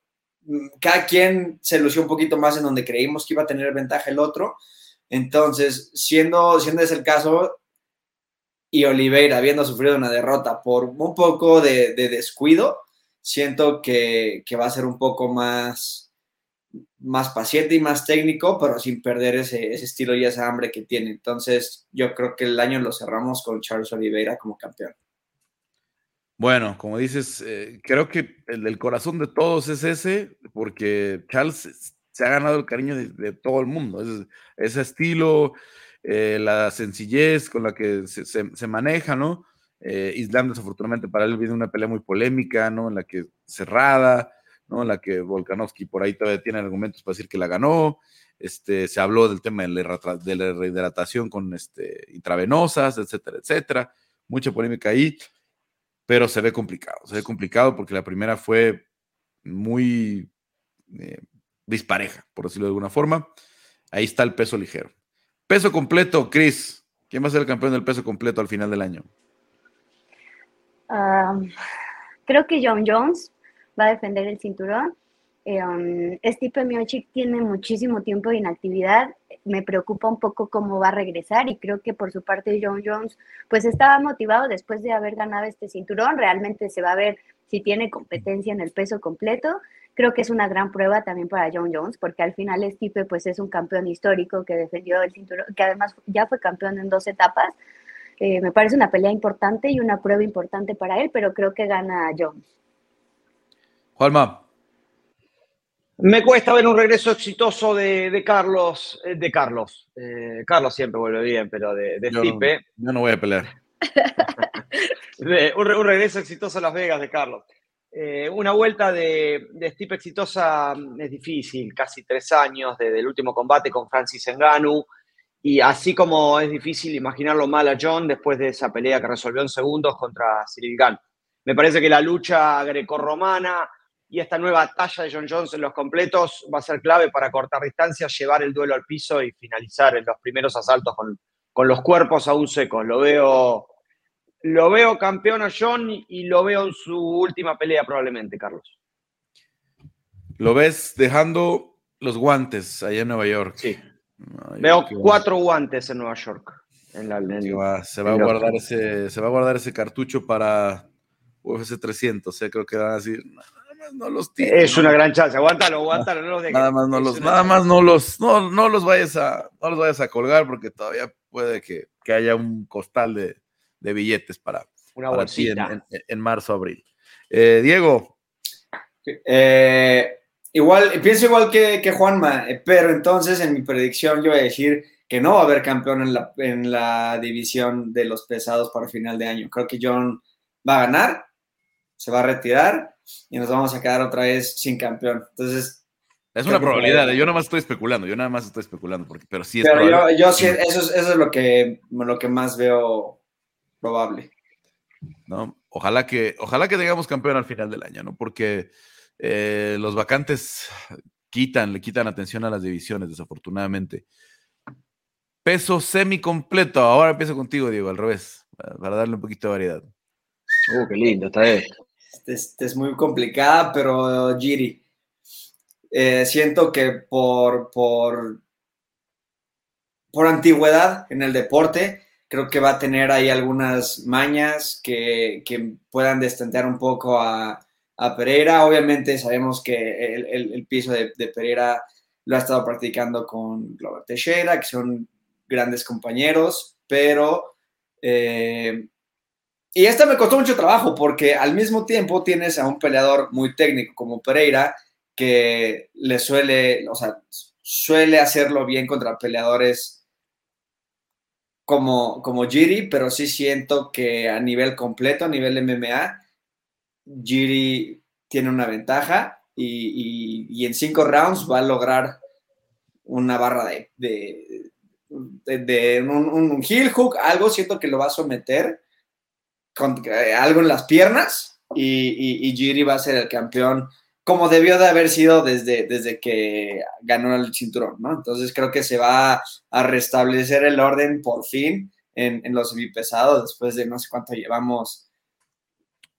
S4: cada quien se lució un poquito más en donde creímos que iba a tener ventaja el otro. Entonces, siendo, siendo ese el caso, y Oliveira habiendo sufrido una derrota por un poco de, de descuido, siento que, que, va a ser un poco más, más paciente y más técnico, pero sin perder ese, ese, estilo y esa hambre que tiene. Entonces, yo creo que el año lo cerramos con Charles Oliveira como campeón.
S1: Bueno, como dices, eh, creo que el, el, corazón de todos es ese, porque Charles se ha ganado el cariño de, de todo el mundo. Es, ese estilo, eh, la sencillez con la que se, maneja, ¿no? Eh, desafortunadamente, para él viene una pelea muy polémica, ¿no? En la que cerrada, ¿no? En la que Volkanovski por ahí todavía tiene argumentos para decir que la ganó. Este, se habló del tema de la, de rehidratación con este, intravenosas, etcétera, etcétera. Mucha polémica ahí, pero se ve complicado. Se ve complicado porque la primera fue muy eh, dispareja, por decirlo de alguna forma. Ahí está el peso ligero. Peso completo, Chris. ¿Quién va a ser el campeón del peso completo al final del año?
S5: Um, creo que John Jones va a defender el cinturón. Um, Stipe Miocic tiene muchísimo tiempo de inactividad. Me preocupa un poco cómo va a regresar y creo que por su parte John Jones pues estaba motivado después de haber ganado este cinturón. Realmente se va a ver si tiene competencia en el peso completo. Creo que es una gran prueba también para John Jones porque al final Stipe pues es un campeón histórico que defendió el cinturón, que además ya fue campeón en dos etapas. Eh, me parece una pelea importante y una prueba importante para él, pero creo que gana Jones.
S1: Juanma.
S3: Me cuesta ver un regreso exitoso de, de Carlos, eh, de Carlos. Eh, Carlos siempre vuelve bien, pero de, de
S1: Yo
S3: Stipe.
S1: No, yo no voy a pelear.
S3: De- un, re- un regreso exitoso a Las Vegas de Carlos. Eh, una vuelta de, de Stipe exitosa mm, es difícil, casi tres años desde el último combate con Francis Ngannou. Y así como es difícil imaginarlo mal a John después de esa pelea que resolvió en segundos contra Cyril. Me parece que la lucha grecorromana y esta nueva talla de John Jones en los completos va a ser clave para cortar distancias, llevar el duelo al piso y finalizar en los primeros asaltos con, con los cuerpos aún secos. Lo veo, lo veo campeón a John y lo veo en su última pelea probablemente, Carlos.
S1: Lo ves dejando los guantes allá en Nueva York.
S3: Sí.
S1: Ay,
S3: Veo cuatro guantes en Nueva York. En la, en-
S1: Sí, va, se va a
S3: en
S1: guardar ese, se va a guardar ese cartucho para UFC 300. eh, creo que van a decir, más no los tires.
S3: Es una gran chance. Aguántalo, aguántalo, no los dejes.
S1: Nada más no
S3: Es
S1: los, nada más no los, no, no los vayas a, no los vayas a colgar porque todavía puede que, que haya un costal de, de billetes para,
S3: Una
S1: para ti en- en marzo, abril. Eh, Diego,
S4: Eh, igual, pienso igual que, que Juanma, eh, pero entonces en mi predicción yo voy a decir que no va a haber campeón en la, en la división de los pesados para final de año. Creo que John va a ganar, se va a retirar y nos vamos a quedar otra vez sin campeón. Entonces,
S1: es una probabilidad. eh, Yo nada más estoy especulando. Yo nada más estoy especulando, porque, pero sí es
S4: pero
S1: probable.
S4: yo, yo sí, eso es, eso es lo, que, lo que más veo probable.
S1: ¿no? Ojalá que, ojalá que tengamos campeón al final del año, ¿no? Porque eh, los vacantes quitan, le quitan atención a las divisiones, desafortunadamente. Peso semi-completo. Ahora empiezo contigo, Diego, al revés, para, para darle un poquito de variedad.
S3: Uh, qué lindo está esto.
S4: Este es, este es muy complicada, pero Giri, eh, siento que por, por, por antigüedad en el deporte, creo que va a tener ahí algunas mañas que, que puedan destentear un poco a, a Pereira. Obviamente sabemos que el, el- el piso de, de Pereira lo ha estado practicando con Glover Teixeira, que son grandes compañeros, pero... eh, y esta me costó mucho trabajo porque al mismo tiempo tienes a un peleador muy técnico como Pereira que le suele, o sea, suele hacerlo bien contra peleadores como, como Giri, pero sí siento que a nivel completo, a nivel MMA, Giri tiene una ventaja y, y- en cinco rounds va a lograr una barra de, de, un heel hook, algo siento que lo va a someter con eh, algo en las piernas y, y, y Giri va a ser el campeón como debió de haber sido desde, desde que ganó el cinturón, ¿no? Entonces creo que se va a restablecer el orden por fin en, en los semipesados después de no sé cuánto llevamos.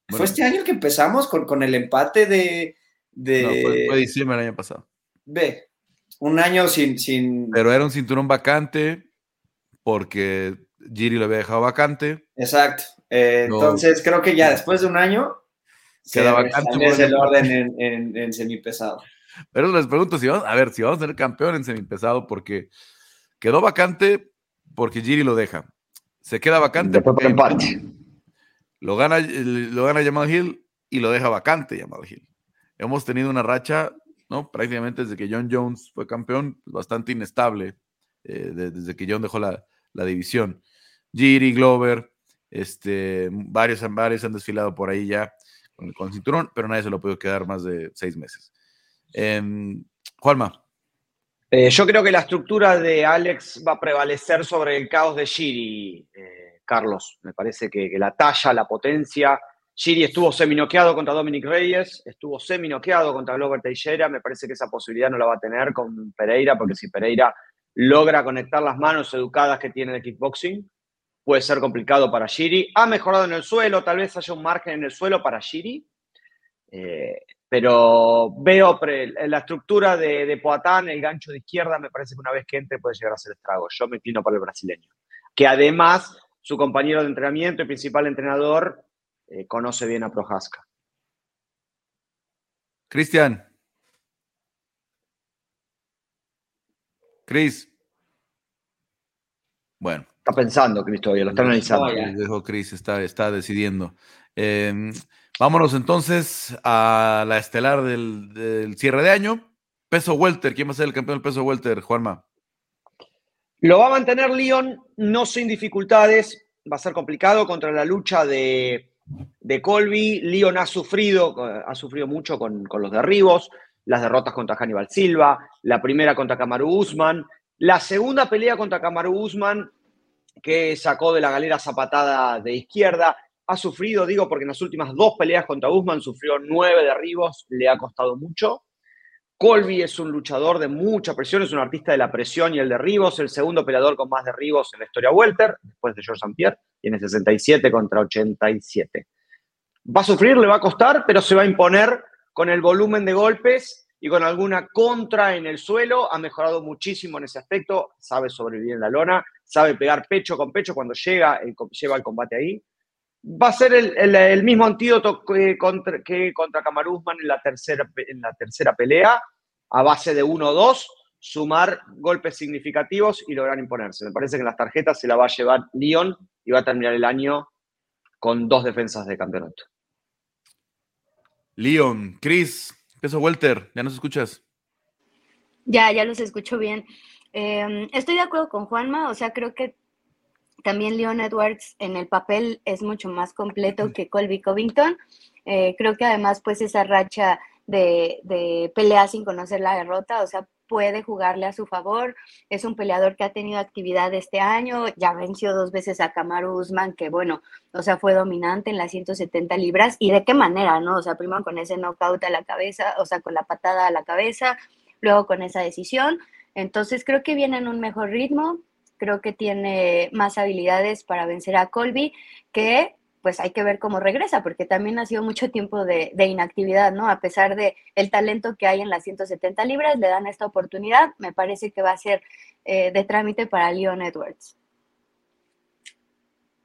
S1: Bueno.
S4: ¿Fue este año que empezamos con, con el empate de... de
S1: No, fue, fue diciembre del año pasado.
S4: ve, un año sin... sin
S1: Pero era un cinturón vacante porque Giri lo había dejado vacante.
S4: Exacto. Eh,
S1: No.
S4: Entonces creo que ya después de un año se restablece el orden en, en, en semipesado.
S1: Pero les pregunto si vamos, a ver, si vamos a tener campeón en semipesado, porque quedó vacante porque Giri lo deja. Se queda vacante porque Lo gana, lo gana Jamal Hill y lo deja vacante Jamal Hill. Hemos tenido una racha, ¿no? Prácticamente desde que John Jones fue campeón, bastante inestable, eh, desde que John dejó la, la división. Giri, Glover, este, varios, han desfilado por ahí ya con, con cinturón, pero nadie se lo puede quedar más de seis meses. Em, Juanma.
S3: Eh, yo creo que la estructura de Alex va a prevalecer sobre el caos de Giri, eh, Carlos. Me parece que, la talla, la potencia. Giri estuvo seminoqueado contra Dominic Reyes, estuvo seminoqueado contra Glover Teixeira. Me parece que esa posibilidad no la va a tener con Pereira, porque si Pereira logra conectar las manos educadas que tiene el kickboxing, puede ser complicado para Giri. Ha mejorado en el suelo, tal vez haya un margen en el suelo para Giri. Eh, pero veo la estructura de, de Poatán, el gancho de izquierda, me parece que una vez que entre puede llegar a ser estrago. Yo me inclino para el brasileño. Que además su compañero de entrenamiento y principal entrenador eh, conoce bien a Prohaska.
S1: Cristian. Cris. Bueno.
S3: Está pensando, Cris, todavía, lo está analizando.
S1: Dijo Cris, está, está decidiendo. Eh, Vámonos entonces a la estelar del, cierre de año. Peso Welter, ¿quién va a ser el campeón del peso Welter, Juanma?
S3: Lo va a mantener Leon, no sin dificultades. Va a ser complicado contra la lucha de, Colby. Leon ha sufrido, ha sufrido mucho con, los derribos, las derrotas contra Hannibal Silva, la primera contra Kamaru Usman, la segunda pelea contra Kamaru Usman que sacó de la galera zapatada de izquierda ha sufrido, digo, porque en las últimas dos peleas contra Usman sufrió nueve derribos, le ha costado mucho. Colby es un luchador de mucha presión, es un artista de la presión y el derribo, es el segundo peleador con más derribos en la historia welter, después de George St. Pierre, tiene 67 contra 87. Va a sufrir, le va a costar, pero se va a imponer con el volumen de golpes y con alguna contra en el suelo. Ha mejorado muchísimo en ese aspecto, sabe sobrevivir en la lona, sabe pegar pecho con pecho cuando llega, lleva el combate ahí va a ser el, mismo antídoto que contra, que contra en la, tercera, en la tercera pelea, a base de 1-2, sumar golpes significativos y lograr imponerse. Me parece que en las tarjetas se la va a llevar Lyon y va a terminar el año con dos defensas de campeonato.
S1: Lyon, Chris, peso Welter, ¿ya nos escuchas?
S5: Ya, ya los escucho bien. Em, estoy de acuerdo con Juanma, o sea, creo que también Leon Edwards en el papel es mucho más completo que Colby Covington. Eh, creo que además, pues esa racha de, de pelea sin conocer la derrota, o sea, puede jugarle a su favor. Es un peleador que ha tenido actividad este año, ya venció dos veces a Kamaru Usman, que bueno, o sea, fue dominante en las 170 libras. ¿Y de qué manera, no? O sea, primero con ese knockout a la cabeza, o sea, con la patada a la cabeza, luego con esa decisión. Entonces creo que viene en un mejor ritmo creo que tiene más habilidades para vencer a Colby, que pues hay que ver cómo regresa, porque también ha sido mucho tiempo de, inactividad, ¿no? A pesar de el talento que hay en las 170 libras, le dan esta oportunidad, me parece que va a ser eh, de trámite para Leon Edwards.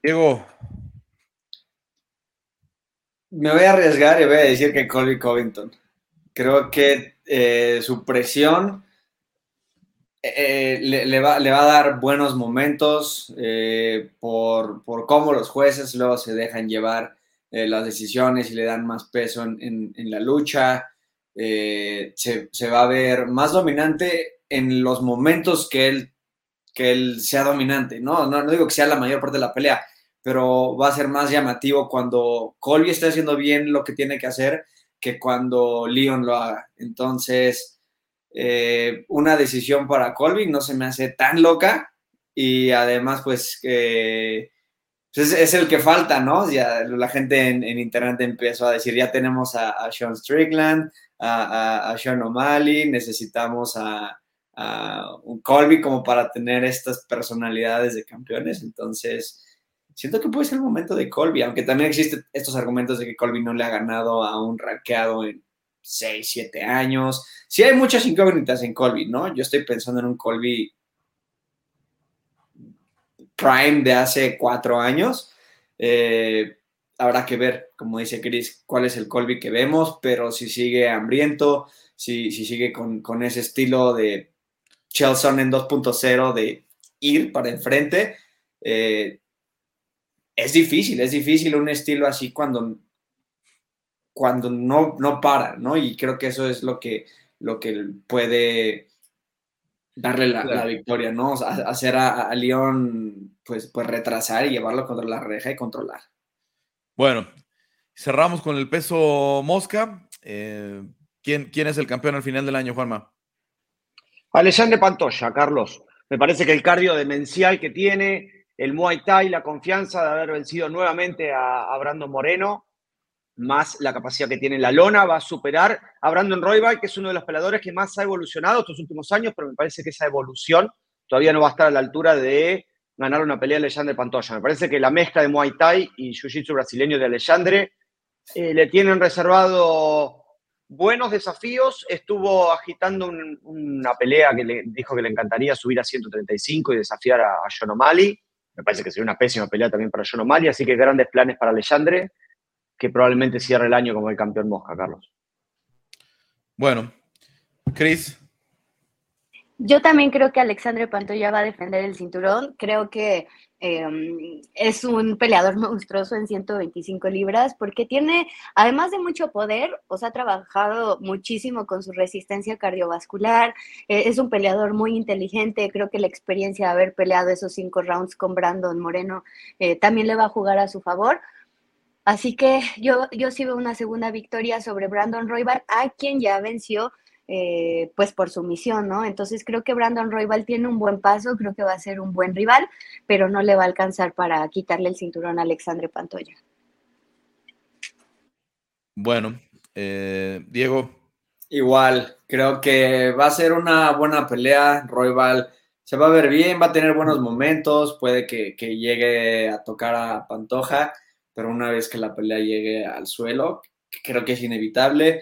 S1: Diego.
S4: Me voy a arriesgar y voy a decir que Colby Covington. Creo que eh, su presión eh, le, va, le, va, a dar buenos momentos eh, por, por, cómo los jueces luego se dejan llevar eh, las decisiones y le dan más peso en, la lucha. Se, se, va a ver más dominante en los momentos que él, que él sea dominante. ¿no? No, no digo que sea la mayor parte de la pelea, pero va a ser más llamativo cuando Colby esté haciendo bien lo que tiene que hacer que cuando Leon lo haga. Entonces eh, una decisión para Colby no se me hace tan loca y además pues, pues es, el que falta, ¿no? Ya la gente en, internet empezó a decir, ya tenemos a, Sean Strickland, a, Sean O'Malley, necesitamos a, un Colby como para tener estas personalidades de campeones, entonces siento que puede ser el momento de Colby, aunque también existen estos argumentos de que Colby no le ha ganado a un rankeado en 6, 7 años. Sí hay muchas incógnitas en Colby, ¿no? Yo estoy pensando en un Colby Prime de hace 4 años. Eh, habrá que ver, como dice Chris, cuál es el Colby que vemos, pero si sigue hambriento, si, si sigue con, con ese estilo de Chelsea en 2.0 de ir para enfrente. Eh, es difícil, es difícil un estilo así cuando, cuando no, no para, ¿no? Y creo que eso es lo que, lo que puede darle la, victoria, ¿no? hacer a, a, León, pues, pues retrasar y llevarlo contra la reja y controlar.
S1: Bueno, cerramos con el peso mosca. Eh, ¿quién, ¿Quién es el campeón al final del año, Juanma?
S3: Alexandre Pantoya, Carlos. Me parece que el cardio demencial que tiene, el Muay Thai, la confianza de haber vencido nuevamente a, Brandon Moreno, más la capacidad que tiene la lona, va a superar a Brandon Roybal, que es uno de los peleadores que más ha evolucionado estos últimos años, pero me parece que esa evolución todavía no va a estar a la altura de ganar una pelea de Alexandre Pantoya. Me parece que la mezcla de Muay Thai y Jiu-Jitsu brasileño de Alexandre eh, le tienen reservado buenos desafíos. Estuvo agitando una pelea que le dijo que le encantaría subir a 135 y desafiar a, a John O'Malley. Me parece que sería una pésima pelea también para John O'Malley, así que grandes planes para Alexandre, que probablemente cierre el año como el campeón mosca, Carlos.
S1: Bueno, Chris.
S5: Yo también creo que Alexandre Pantoya va a defender el cinturón. Creo que Em, es un peleador monstruoso en 125 libras porque tiene, además de mucho poder, o sea, ha trabajado muchísimo con su resistencia cardiovascular, eh, es un peleador muy inteligente, creo que la experiencia de haber peleado esos cinco rounds con Brandon Moreno eh, también le va a jugar a su favor. Así que yo, yo sí veo una segunda victoria sobre Brandon Royval, a quien ya venció eh, pues por su misión, ¿no? Entonces creo que Brandon Royval tiene un buen paso, creo que va a ser un buen rival, pero no le va a alcanzar para quitarle el cinturón a Alexandre Pantoya.
S1: Bueno, eh, Diego.
S4: Igual, creo que va a ser una buena pelea. Royval se va a ver bien, va a tener buenos momentos, puede que, que llegue a tocar a Pantoja, pero una vez que la pelea llegue al suelo, creo que es inevitable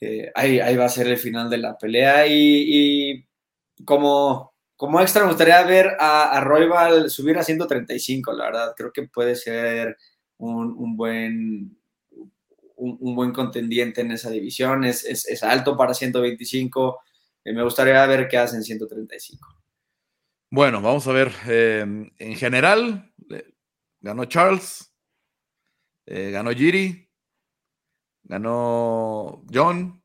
S4: eh, ahí, va a ser el final de la pelea. Y, como, como extra, me gustaría ver a, a subir a 135, la verdad. Creo que puede ser un, buen. Un, buen contendiente en esa división, es, alto para 125. Eh, me gustaría ver qué hace en 135.
S1: Bueno, vamos a ver. Eh, en general, ganó Charles, ganó Giri, ganó John,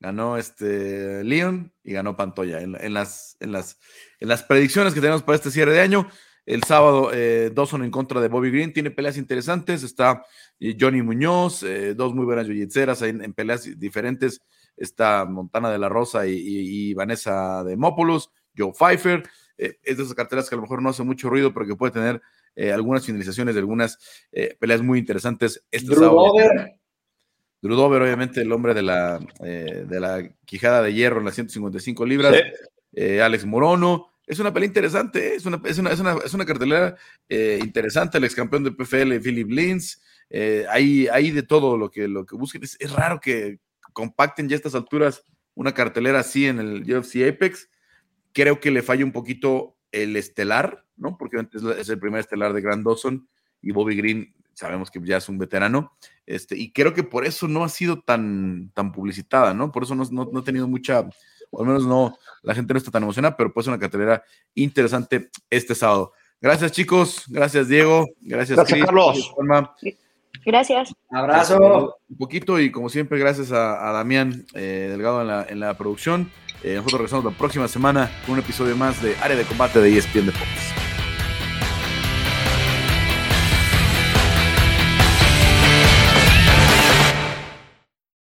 S1: ganó este Leon y ganó Pantoya. En, las, en, las, en las predicciones que tenemos para este cierre de año, el sábado eh, Dawson en contra de Bobby Green tiene peleas interesantes. Está eh, Johnny Muñoz, eh, dos muy buenas jiu en, peleas diferentes. Está Montana de la Rosa y, Vanessa de Mópolos, Joe Pfeiffer. Es de esas carteras que a lo mejor no hace mucho ruido, pero que puede tener algunas finalizaciones de algunas peleas muy interesantes. Este. Drew Dover, obviamente, el hombre de la, eh, de la quijada de hierro en las 155 libras. Eh, Alex Morono. Es una pelea interesante, ¿eh? es, una, es, una, es, una, cartelera interesante. El ex campeón del PFL, Philip Lins. hay, hay de todo lo que, lo que busquen. Es, raro que compacten ya a estas alturas una cartelera así en el UFC Apex. Creo que le falla un poquito el estelar, ¿no? Porque es el primer estelar de Grand Dawson y Bobby Green sabemos que ya es un veterano, este, y creo que por eso no ha sido tan, tan publicitada, ¿no? Por eso no, no, ha tenido mucha, o al menos no, la gente no está tan emocionada, pero pues una cartelera interesante este sábado. Gracias, chicos. Gracias, Diego. Gracias,
S3: gracias Carlos.
S5: Gracias.
S4: Abrazo.
S1: Un poquito y como siempre, gracias a, Damián eh, Delgado en la, en la producción. Eh, nosotros regresamos la próxima semana con un episodio más de Área de Combate de ESPN Deportes.